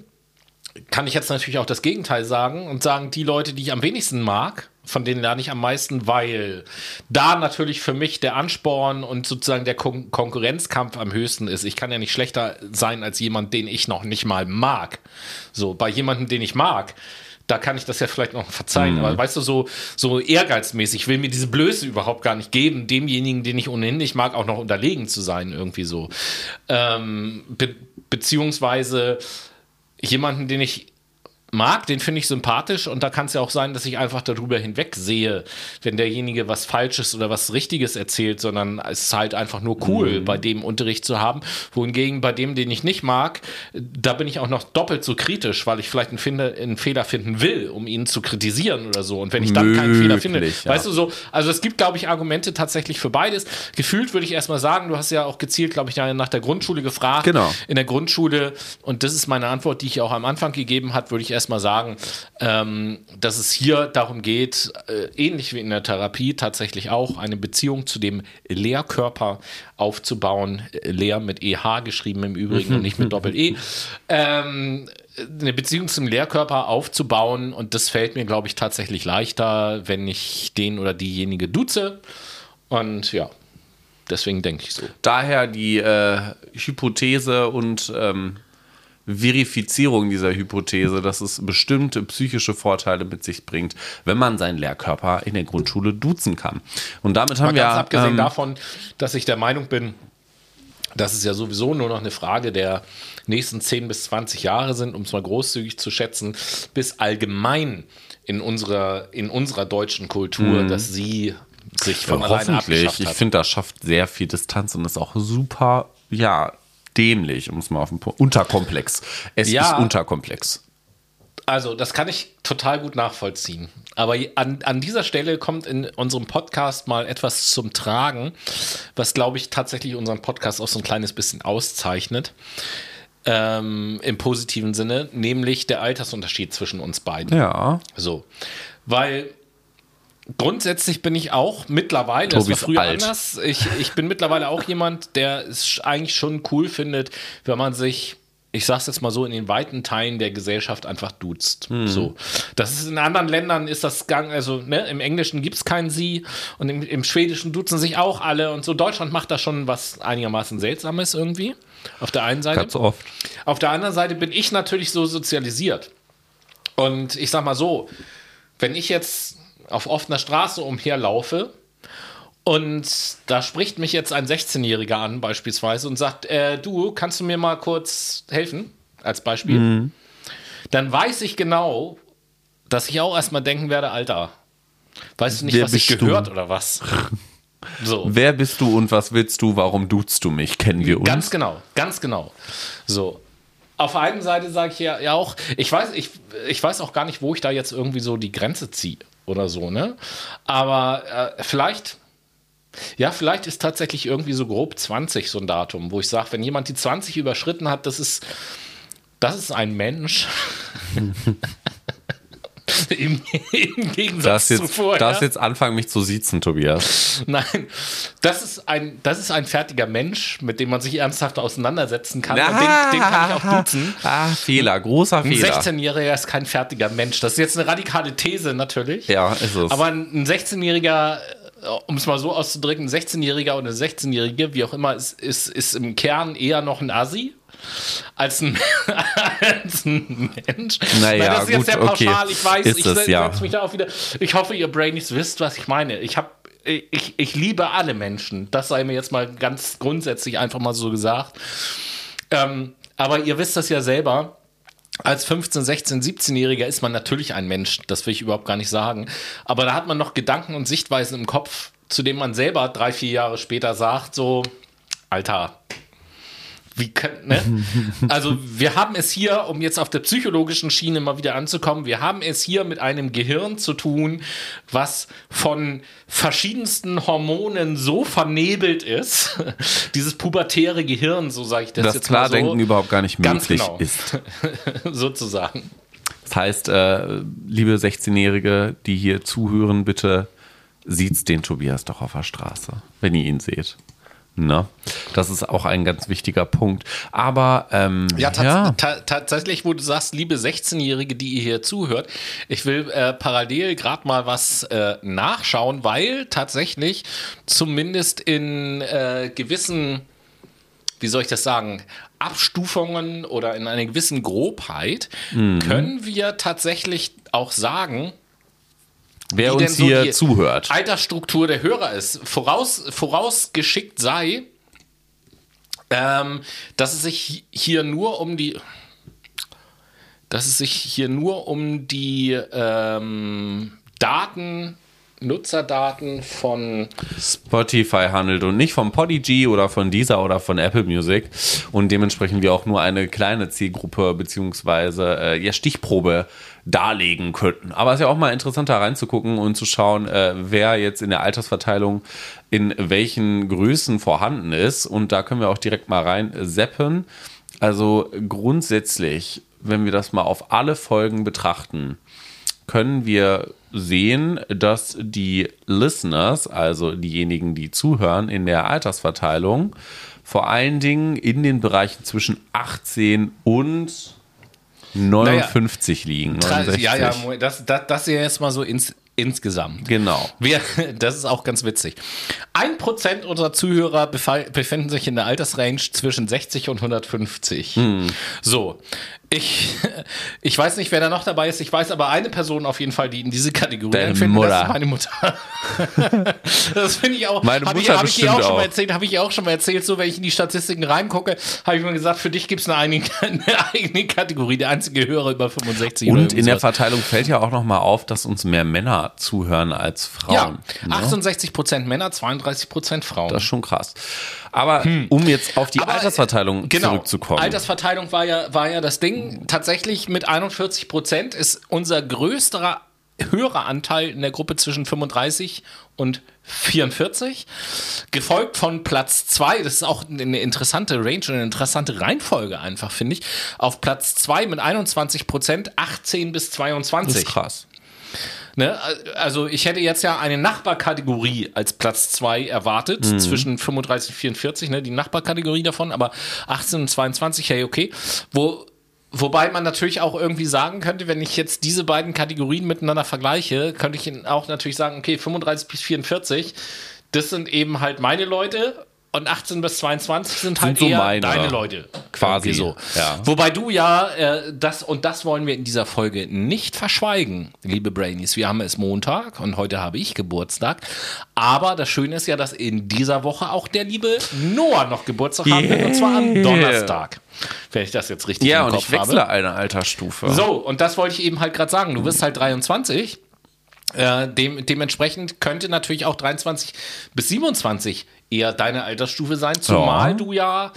kann ich jetzt natürlich auch das Gegenteil sagen und sagen, die Leute, die ich am wenigsten mag, von denen lerne ich am meisten, weil da natürlich für mich der Ansporn und sozusagen der Kon Konkurrenzkampf am höchsten ist. Ich kann ja nicht schlechter sein als jemand, den ich noch nicht mal mag. So, bei jemandem, den ich mag, da kann ich das ja vielleicht noch verzeihen. Mhm. Aber weißt du, so, so ehrgeizmäßig, will mir diese Blöße überhaupt gar nicht geben, demjenigen, den ich ohnehin nicht mag, auch noch unterlegen zu sein, irgendwie so. Ähm, be beziehungsweise jemanden, den ich mag, den finde ich sympathisch und da kann es ja auch sein, dass ich einfach darüber hinweg sehe, wenn derjenige was Falsches oder was Richtiges erzählt, sondern es ist halt einfach nur cool, Mhm. bei dem Unterricht zu haben. Wohingegen bei dem, den ich nicht mag, da bin ich auch noch doppelt so kritisch, weil ich vielleicht einen, finde, einen Fehler finden will, um ihn zu kritisieren oder so. Und wenn ich dann keinen Fehler finde, Möglich, ja. weißt du so, also es gibt, glaube ich, Argumente tatsächlich für beides. Gefühlt würde ich erstmal sagen, du hast ja auch gezielt, glaube ich, nach der Grundschule gefragt. Genau. In der Grundschule, und das ist meine Antwort, die ich auch am Anfang gegeben habe, würde ich erstmal sagen, ähm, dass es hier darum geht, äh, ähnlich wie in der Therapie tatsächlich auch, eine Beziehung zu dem Lehrkörper aufzubauen. Äh, Lehr mit EH geschrieben im Übrigen und nicht mit [laughs] Doppel-E. Ähm, eine Beziehung zum Lehrkörper aufzubauen und das fällt mir, glaube ich, tatsächlich leichter, wenn ich den oder diejenige duze. Und ja, deswegen denke ich so. Daher die äh, Hypothese und ähm, Verifizierung dieser Hypothese, dass es bestimmte psychische Vorteile mit sich bringt, wenn man seinen Lehrkörper in der Grundschule duzen kann. Und damit haben Mal wir ganz abgesehen ähm, davon, dass ich der Meinung bin, dass es ja sowieso nur noch eine Frage der nächsten 10 bis 20 Jahre sind, um es mal großzügig zu schätzen, bis allgemein in unserer, in unserer deutschen Kultur, dass sie sich von alleine hoffentlich. Ich finde, das schafft sehr viel Distanz und ist auch super, ja, dämlich, um es mal auf den Punkt. Unterkomplex. Es Ja. ist unterkomplex. Also, das kann ich total gut nachvollziehen. Aber an, an dieser Stelle kommt in unserem Podcast mal etwas zum Tragen, was, glaube ich, tatsächlich unseren Podcast auch so ein kleines bisschen auszeichnet. Ähm, Im positiven Sinne, nämlich der Altersunterschied zwischen uns beiden. Ja. So. Weil grundsätzlich bin ich auch mittlerweile, Tobi das war früher alt. anders, ich, ich bin mittlerweile auch jemand, der es eigentlich schon cool findet, wenn man sich, ich sag's jetzt mal so, in den weiten Teilen der Gesellschaft einfach duzt. Hm. So. Das ist in anderen Ländern ist das gang, also ne, im Englischen gibt's kein Sie und im, im Schwedischen duzen sich auch alle und so. Deutschland macht da schon was einigermaßen Seltsames irgendwie. Auf der einen Seite. Ganz oft. Auf der anderen Seite bin ich natürlich so sozialisiert. Und ich sag mal so, wenn ich jetzt auf offener Straße umherlaufe und da spricht mich jetzt ein 16-Jähriger an beispielsweise und sagt, äh, du, kannst du mir mal kurz helfen, als Beispiel, Mhm. dann weiß ich genau, dass ich auch erstmal denken werde, Alter, weißt du nicht, Wer was ich bist du? gehört oder was? [laughs] So. Wer bist du und was willst du? Warum duzt du mich? Kennen wir uns? Ganz genau, ganz genau. So. Auf der einen Seite sage ich ja, ja auch, ich weiß, ich, ich weiß auch gar nicht, wo ich da jetzt irgendwie so die Grenze ziehe oder so, ne? Aber äh, vielleicht, ja, vielleicht ist tatsächlich irgendwie so grob 20 so ein Datum, wo ich sage, wenn jemand die 20 überschritten hat, das ist, das ist ein Mensch. [laughs] [laughs] Im, Im Gegensatz Das zu jetzt, vorher. das jetzt anfangen, mich zu siezen, Tobias. Nein, das ist, ein, das ist ein fertiger Mensch, mit dem man sich ernsthaft auseinandersetzen kann. Und Ah, den, den kann ich auch duzen. Ah, Fehler, großer Ein Fehler. 16-Jähriger ist kein fertiger Mensch. Das ist jetzt eine radikale These natürlich. Ja, ist es. Aber ein 16-Jähriger, um es mal so auszudrücken, ein 16-Jähriger oder eine 16-Jährige, wie auch immer, ist, ist, ist im Kern eher noch ein Assi. Als ein, [laughs] als ein Mensch. Naja, das ist jetzt gut, sehr okay. pauschal. Ich weiß, Ist ich es, setze ja. mich da auch wieder. Ich hoffe, ihr Brainies wisst, was ich meine. Ich habe ich, ich liebe alle Menschen. Das sei mir jetzt mal ganz grundsätzlich einfach mal so gesagt. Ähm, aber ihr wisst das ja selber. Als 15, 16, 17-Jähriger ist man natürlich ein Mensch. Das will ich überhaupt gar nicht sagen. Aber da hat man noch Gedanken und Sichtweisen im Kopf, zu denen man selber drei, vier Jahre später sagt, so, Alter, wie ne? [laughs] Also wir haben es hier, um jetzt auf der psychologischen Schiene mal wieder anzukommen, wir haben es hier mit einem Gehirn zu tun, was von verschiedensten Hormonen so vernebelt ist, [laughs] dieses pubertäre Gehirn, so sage ich das, dass jetzt mal Klardenken so, überhaupt gar nicht möglich genau. ist. [laughs] sozusagen. Das heißt, äh, liebe 16-Jährige, die hier zuhören, bitte sieht den Tobias doch auf der Straße, wenn ihr ihn seht. Ne? Das ist auch ein ganz wichtiger Punkt. Aber ähm, Ja, tats ja. ta tatsächlich, wo du sagst, liebe 16-Jährige, die ihr hier zuhört, ich will äh, parallel gerade mal was äh, nachschauen, weil tatsächlich zumindest in äh, gewissen, wie soll ich das sagen, Abstufungen oder in einer gewissen Grobheit Mhm. können wir tatsächlich auch sagen, wer wie uns so hier zuhört. Altersstruktur der Hörer ist. Voraus, vorausgeschickt sei, ähm, dass es sich hier nur um die. dass es sich hier nur um die ähm, Daten, Nutzerdaten von Spotify handelt und nicht von Podigy oder von Deezer oder von Apple Music und dementsprechend wir auch nur eine kleine Zielgruppe beziehungsweise äh, ja, Stichprobe darlegen könnten. Aber es ist ja auch mal interessanter reinzugucken und zu schauen, äh, wer jetzt in der Altersverteilung in welchen Größen vorhanden ist. Und da können wir auch direkt mal rein seppen. Also grundsätzlich, wenn wir das mal auf alle Folgen betrachten, können wir sehen, dass die Listeners, also diejenigen, die zuhören, in der Altersverteilung vor allen Dingen in den Bereichen zwischen 18 und 59 naja, liegen. 69. Ja, ja, das, das, das ist ja jetzt mal so ins, insgesamt. Genau. Wir, [laughs] das ist auch ganz witzig. Ein Prozent unserer Zuhörer befinden sich in der Altersrange zwischen 60 und 150. Hm. So, ich, [laughs] ich weiß nicht, wer da noch dabei ist. Ich weiß aber eine Person auf jeden Fall, die in diese Kategorie Deine. Mutter. Das ist meine Mutter. [laughs] das finde ich auch. Meine Mutter ich, hab ich auch, auch schon mal erzählt. Habe ich auch schon mal erzählt. So, wenn ich in die Statistiken reingucke, habe ich mir gesagt, für dich gibt es eine, eigene, [laughs] eine eigene Kategorie. Der einzige Hörer über 65. Und in der Verteilung fällt ja auch noch mal auf, dass uns mehr Männer zuhören als Frauen. Ja, 68 ne? Prozent Männer, 32 Prozent Frauen. Das ist schon krass. Aber hm. um jetzt auf die Aber, Altersverteilung genau, zurückzukommen. Altersverteilung war ja, war ja das Ding. Tatsächlich mit 41 Prozent ist unser größter höherer Anteil in der Gruppe zwischen 35 und 44, gefolgt von Platz 2, das ist auch eine interessante Range und eine interessante Reihenfolge einfach, finde ich, auf Platz 2 mit 21 Prozent, 18 bis 22. Das ist krass. Ne? Also ich hätte jetzt ja eine Nachbarkategorie als Platz 2 erwartet, mhm. zwischen 35 und 44, ne? die Nachbarkategorie davon, aber 18 und 22, hey, okay. Wo, wobei man natürlich auch irgendwie sagen könnte, wenn ich jetzt diese beiden Kategorien miteinander vergleiche, könnte ich auch natürlich sagen, okay, 35 bis 44, das sind eben halt meine Leute und 18 bis 22 sind halt sind so eher meine, deine Leute. Quasi so. Ja. Wobei du ja äh, das und das wollen wir in dieser Folge nicht verschweigen, liebe Brainies. Wir haben es Montag und heute habe ich Geburtstag. Aber das Schöne ist ja, dass in dieser Woche auch der liebe Noah noch Geburtstag yeah. hat und zwar am Donnerstag. Wenn ich das jetzt richtig ja, im Kopf habe. Ja, und ich wechsle habe. eine Altersstufe. So, und das wollte ich eben halt gerade sagen. Du bist halt 23. Äh, dem, dementsprechend könnte natürlich auch 23 bis 27 eher deine Altersstufe sein, zumal ja. du ja,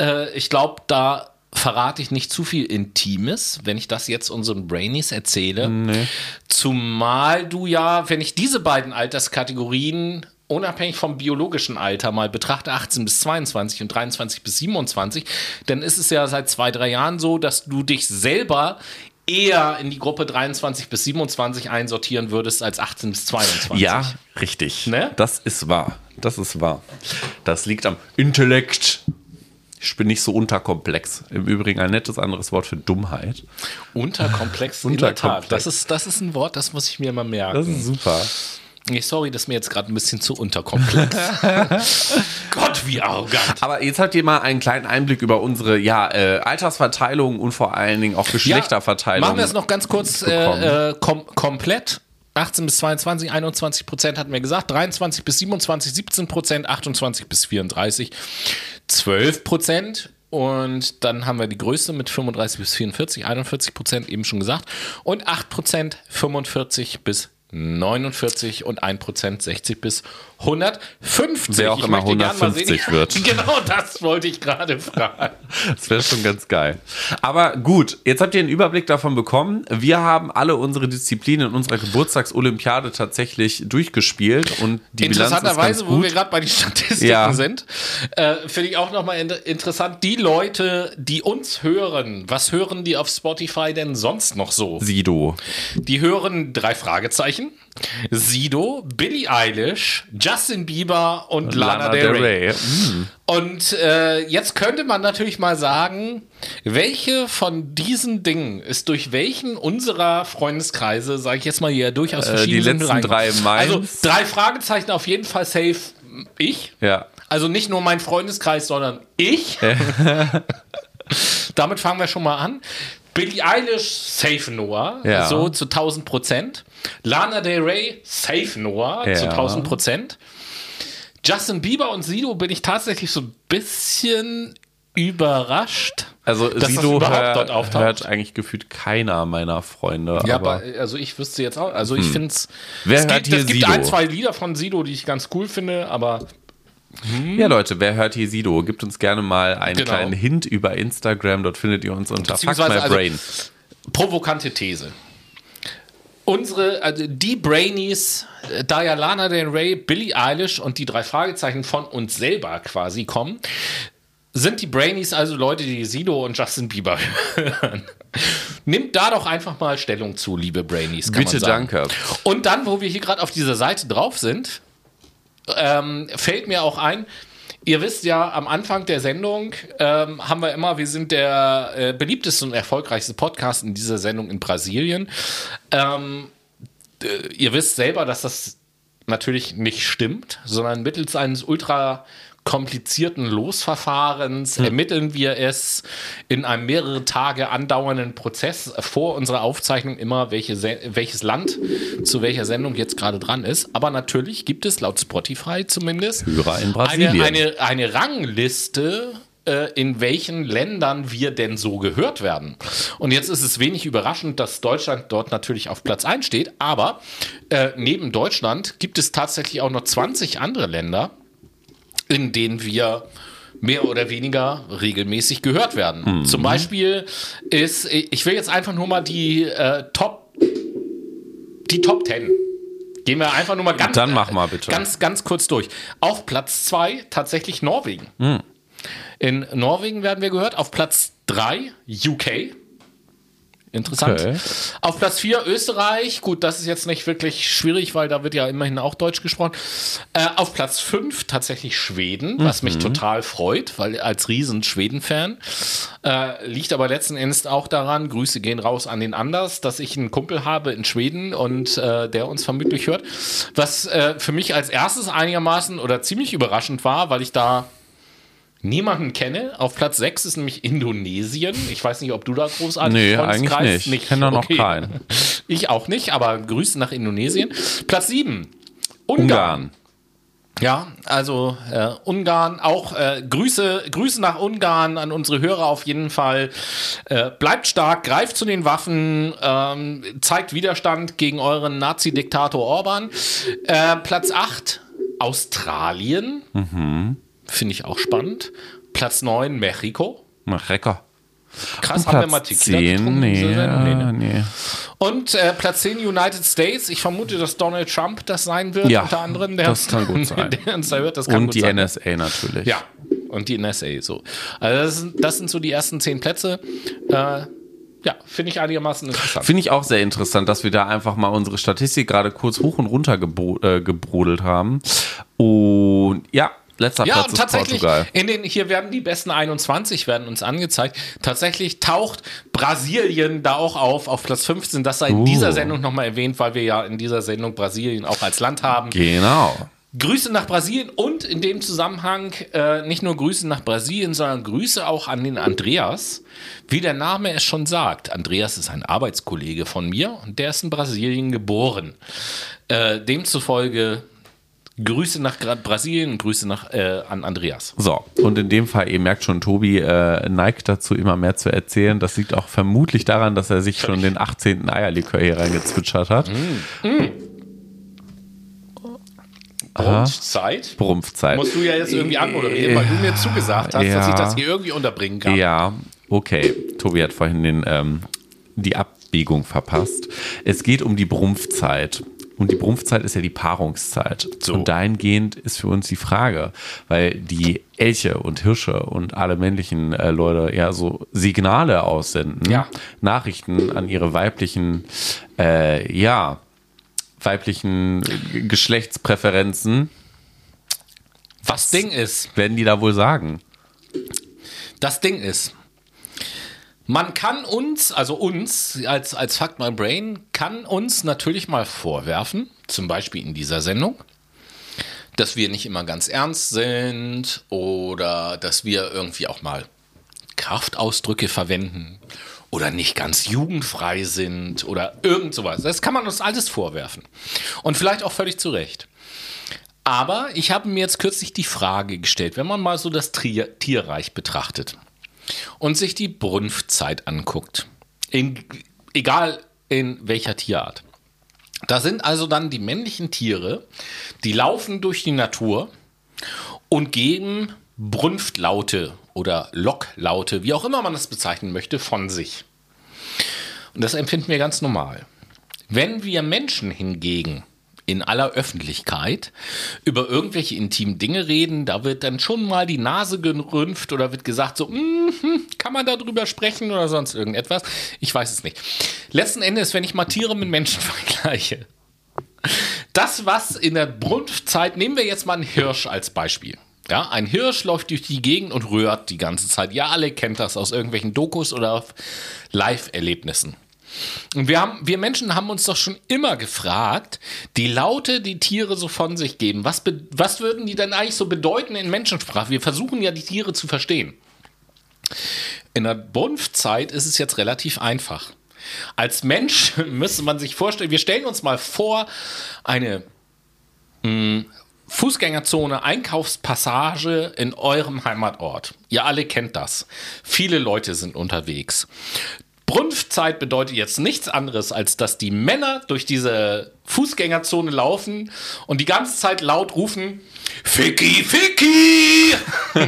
äh, ich glaube, da verrate ich nicht zu viel Intimes, wenn ich das jetzt unseren Brainies erzähle. Nee. Zumal du ja, wenn ich diese beiden Alterskategorien unabhängig vom biologischen Alter mal betrachte, 18 bis 22 und 23 bis 27, dann ist es ja seit zwei, drei Jahren so, dass du dich selber eher in die Gruppe 23 bis 27 einsortieren würdest als 18 bis 22. Ja, richtig. Ne? Das ist wahr. Das ist wahr. Das liegt am Intellekt. Ich bin nicht so unterkomplex. Im Übrigen ein nettes anderes Wort für Dummheit. Unterkomplex, in der Tat. Das ist, das ist ein Wort, das muss ich mir mal merken. Das ist super. Nee, sorry, das ist mir jetzt gerade ein bisschen zu unterkomplex. [laughs] Gott, wie arrogant. Aber jetzt habt ihr mal einen kleinen Einblick über unsere ja, äh, Altersverteilung und vor allen Dingen auch Geschlechterverteilung. Ja, machen wir es noch ganz kurz äh, äh, kom komplett. 18 bis 22, 21 Prozent hatten wir gesagt, 23 bis 27, 17 Prozent, 28 bis 34, 12 Prozent. Und dann haben wir die größte mit 35 bis 44, 41 Prozent eben schon gesagt. Und 8 Prozent 45 bis 49 und 1% 60 bis 150. Wer auch ich immer 150 wird. [laughs] Genau das wollte ich gerade fragen. [laughs] Das wäre schon ganz geil. Aber gut, jetzt habt ihr einen Überblick davon bekommen. Wir haben alle unsere Disziplinen in unserer Geburtstagsolympiade tatsächlich durchgespielt und die gut. wo wir gerade bei den Statistiken ja. sind, äh, finde ich auch nochmal in interessant, die Leute, die uns hören, was hören die auf Spotify denn sonst noch so? Sido. Die hören drei Fragezeichen. Sido, Billie Eilish, Justin Bieber und Lana, Lana Del Rey. Rey. Mm. Und äh, jetzt könnte man natürlich mal sagen, welche von diesen Dingen ist durch welchen unserer Freundeskreise, sage ich jetzt mal hier, durchaus verschieden. Äh, die letzten drei meins. Also drei Fragezeichen auf jeden Fall safe ich. Ja. Also nicht nur mein Freundeskreis, sondern ich. [laughs] Damit fangen wir schon mal an. Billie Eilish, safe Noah, ja. so zu 1000 Prozent. Lana Del Rey, safe Noah, ja. zu 1000 Prozent. Justin Bieber und Sido bin ich tatsächlich so ein bisschen überrascht. Also dass das Sido überhaupt hör, dort auftaucht. hört eigentlich gefühlt keiner meiner Freunde. Ja, aber, aber also ich wüsste jetzt auch, also ich finde es. Wer es hört gibt, hier es gibt Sido? ein, zwei Lieder von Sido, die ich ganz cool finde, aber ja, Leute, wer hört hier Sido? Gebt uns gerne mal einen Genau. kleinen Hint über Instagram. Dort findet ihr uns unter Fuck My also- Brain. provokante These. Unsere, also die Brainies, äh, da ja Lana Del Rey, Billie Eilish und die drei Fragezeichen von uns selber quasi kommen, sind die Brainies also Leute, die Sido und Justin Bieber [laughs] hören. Nimmt da doch einfach mal Stellung zu, liebe Brainies. Bitte, danke. Und dann, wo wir hier gerade auf dieser Seite drauf sind, ähm, fällt mir auch ein, ihr wisst ja, am Anfang der Sendung ähm, haben wir immer, wir sind der äh, beliebteste und erfolgreichste Podcast in dieser Sendung in Brasilien. Ähm, äh, ihr wisst selber, dass das natürlich nicht stimmt, sondern mittels eines ultra komplizierten Losverfahrens ermitteln wir es in einem mehrere Tage andauernden Prozess vor unserer Aufzeichnung immer, welche Se welches Land zu welcher Sendung jetzt gerade dran ist. Aber natürlich gibt es laut Spotify zumindest Hörer in Brasilien. eine, eine, eine Rangliste, äh, in welchen Ländern wir denn so gehört werden. Und jetzt ist es wenig überraschend, dass Deutschland dort natürlich auf Platz 1 steht, aber äh, neben Deutschland gibt es tatsächlich auch noch 20 andere Länder, in denen wir mehr oder weniger regelmäßig gehört werden. Zum Beispiel ist, ich will jetzt einfach nur mal die äh, Top, die Top 10. Gehen wir einfach nur mal ganz, Dann mach mal bitte. ganz, ganz kurz durch. Auf Platz 2 tatsächlich Norwegen. Hm. In Norwegen werden wir gehört. Auf Platz 3 UK. Interessant. Okay. Auf Platz 4 Österreich. Gut, das ist jetzt nicht wirklich schwierig, weil da wird ja immerhin auch Deutsch gesprochen. Äh, auf Platz 5 tatsächlich Schweden, was Mhm. mich total freut, weil als riesen Schweden-Fan. Äh, liegt aber letzten Endes auch daran, Grüße gehen raus an den Anders, dass ich einen Kumpel habe in Schweden und äh, der uns vermutlich hört. Was äh, für mich als erstes einigermaßen oder ziemlich überraschend war, weil ich da niemanden kenne. Auf Platz 6 ist nämlich Indonesien. Ich weiß nicht, ob du da großartig Nee, eigentlich nicht. Ich kenn da noch keinen. [laughs] Ich auch nicht, aber Grüße nach Indonesien. Platz 7. Ungarn. Ungarn. Ja, also äh, Ungarn, auch äh, Grüße, Grüße nach Ungarn an unsere Hörer auf jeden Fall. Äh, bleibt stark, greift zu den Waffen, ähm, zeigt Widerstand gegen euren Nazi-Diktator Orban. Äh, Platz 8, Australien. Finde ich auch spannend. Platz 9, Mexiko. Recker. Krass, haben wir mal Tequila 10, getrunken? in nee? Nee, ne? nee. Und äh, Platz 10 United States. Ich vermute, dass Donald Trump das sein wird, Ja, unter anderem. Der, das kann gut [laughs] sein. Der hört, das kann Und gut die sein. NSA natürlich. Ja, und die NSA so. Also das sind, das sind so die ersten zehn Plätze. Äh, ja, finde ich einigermaßen interessant. Finde ich auch sehr interessant, dass wir da einfach mal unsere Statistik gerade kurz hoch und runter gebo äh, gebrodelt haben. Und ja, letzter Ja, Platz und tatsächlich, Portugal. in den, hier werden die besten 21 werden uns angezeigt. Tatsächlich taucht Brasilien da auch auf, auf Platz 15. Das sei in Uh. dieser Sendung nochmal erwähnt, weil wir ja in dieser Sendung Brasilien auch als Land haben. Genau. Grüße nach Brasilien und in dem Zusammenhang äh, nicht nur Grüße nach Brasilien, sondern Grüße auch an den Andreas. Wie der Name es schon sagt, Andreas ist ein Arbeitskollege von mir und der ist in Brasilien geboren. Äh, demzufolge Grüße nach Brasilien und Grüße nach, äh, an Andreas. So, und in dem Fall, ihr merkt schon, Tobi äh, neigt dazu, immer mehr zu erzählen. Das liegt auch vermutlich daran, dass er sich schon den 18. Eierlikör hier reingezwitschert hat. Mhm. Und Zeit Brumpfzeit. musst du ja jetzt irgendwie anmoderieren, weil du mir zugesagt hast, dass Ja. ich das hier irgendwie unterbringen kann. Ja, okay. Tobi hat vorhin den, ähm, die Abbiegung verpasst. Es geht um die Brumpfzeit. Und die Brumpfzeit ist ja die Paarungszeit. So. Und dahingehend ist für uns die Frage, weil die Elche und Hirsche und alle männlichen äh, Leute ja so Signale aussenden, Ja. Nachrichten an ihre weiblichen, äh, ja, weiblichen Geschlechtspräferenzen, Was Ding ist, werden die da wohl sagen? Das Ding ist, man kann uns, also uns als, als Fuck My Brain, kann uns natürlich mal vorwerfen, zum Beispiel in dieser Sendung, dass wir nicht immer ganz ernst sind oder dass wir irgendwie auch mal Kraftausdrücke verwenden oder nicht ganz jugendfrei sind oder irgend sowas. Das kann man uns alles vorwerfen. Und vielleicht auch völlig zu Recht. Aber ich habe mir jetzt kürzlich die Frage gestellt, wenn man mal so das Tierreich betrachtet und sich die Brunftzeit anguckt, in, egal in welcher Tierart. Da sind also dann die männlichen Tiere, die laufen durch die Natur und geben Brunftlaute oder Locklaute, wie auch immer man das bezeichnen möchte, von sich. Und das empfinden wir ganz normal. Wenn wir Menschen hingegen in aller Öffentlichkeit über irgendwelche intimen Dinge reden, da wird dann schon mal die Nase gerümpft oder wird gesagt, so, mm, kann man darüber sprechen oder sonst irgendetwas? Ich weiß es nicht. Letzten Endes, wenn ich mal Tiere mit Menschen [laughs] vergleiche, das, was in der Brunftzeit, nehmen wir jetzt mal einen Hirsch als Beispiel. Ja, ein Hirsch läuft durch die Gegend und rührt die ganze Zeit. Ja, alle kennt das aus irgendwelchen Dokus oder Live-Erlebnissen. Und wir, haben, wir Menschen haben uns doch schon immer gefragt, die Laute, die Tiere so von sich geben, was, was würden die denn eigentlich so bedeuten in Menschensprache? Wir versuchen ja, die Tiere zu verstehen. In der Brunftzeit ist es jetzt relativ einfach. Als Mensch [laughs] müsste man sich vorstellen, wir stellen uns mal vor, eine hm, Fußgängerzone, Einkaufspassage in eurem Heimatort. Ihr alle kennt das. Viele Leute sind unterwegs. Brunftzeit bedeutet jetzt nichts anderes, als dass die Männer durch diese Fußgängerzone laufen und die ganze Zeit laut rufen, Ficky, Ficky! [laughs]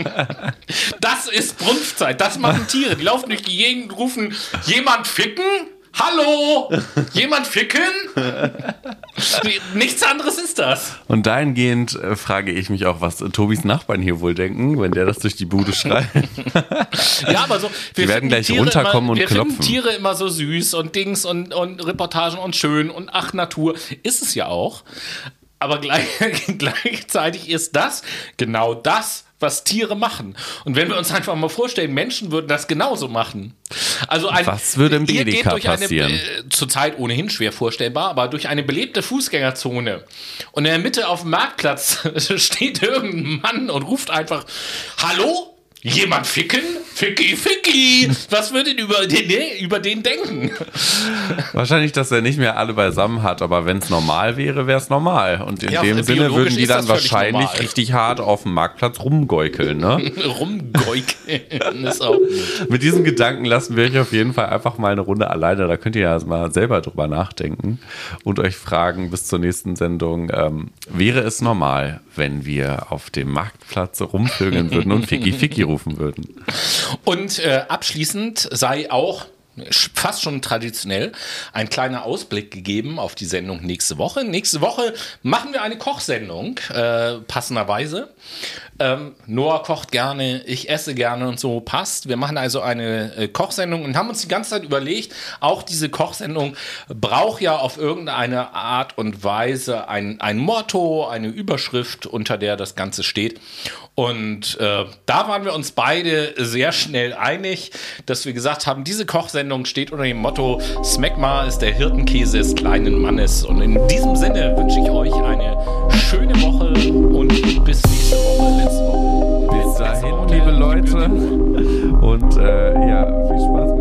das ist Brunftzeit, das machen Tiere. Die laufen durch die Gegend und rufen, jemand ficken? Hallo! Jemand ficken? Nichts anderes ist das. Und dahingehend äh, frage ich mich auch, was Tobis Nachbarn hier wohl denken, wenn der das durch die Bude schreit. [laughs] ja, aber so. Wir werden gleich Tiere runterkommen immer, und wir klopfen. Finden Tiere immer so süß und Dings und, und Reportagen und schön und ach, Natur. Ist es ja auch. Aber gleich, [laughs] gleichzeitig ist das genau das, was Tiere machen. Und wenn wir uns einfach mal vorstellen, Menschen würden das genauso machen. Also ein, was würde im Edeka passieren? Eine, äh, zurzeit ohnehin schwer vorstellbar, aber durch eine belebte Fußgängerzone und in der Mitte auf dem Marktplatz [laughs] steht irgendein Mann und ruft einfach Hallo? Jemand ficken? Ficky, Ficky! Was würdet ihr über den, über den denken? Wahrscheinlich, dass er nicht mehr alle beisammen hat, aber wenn es normal wäre, wäre es normal. Und in ja, dem Sinne würden die dann wahrscheinlich normal. richtig hart auf dem Marktplatz rumgeukeln, ne? [laughs] rumgeukeln ist auch. Mit diesem Gedanken lassen wir euch auf jeden Fall einfach mal eine Runde alleine. Da könnt ihr ja mal selber drüber nachdenken und euch fragen bis zur nächsten Sendung, ähm, wäre es normal, wenn wir auf dem Marktplatz rumvögeln würden und Ficky Ficky rufen würden. Und äh, abschließend sei auch fast schon traditionell ein kleiner Ausblick gegeben auf die Sendung nächste Woche. Nächste Woche machen wir eine Kochsendung, äh, passenderweise. Ähm, Noah kocht gerne, ich esse gerne und so passt. Wir machen also eine äh, Kochsendung und haben uns die ganze Zeit überlegt, auch diese Kochsendung braucht ja auf irgendeine Art und Weise ein, ein Motto, eine Überschrift, unter der das Ganze steht. Und äh, da waren wir uns beide sehr schnell einig, dass wir gesagt haben, diese Kochsendung steht unter dem Motto Smegma ist der Hirtenkäse des kleinen Mannes. Und in diesem Sinne wünsche ich euch eine schöne Woche und bis Bis dahin, liebe Leute. Und äh, ja, viel Spaß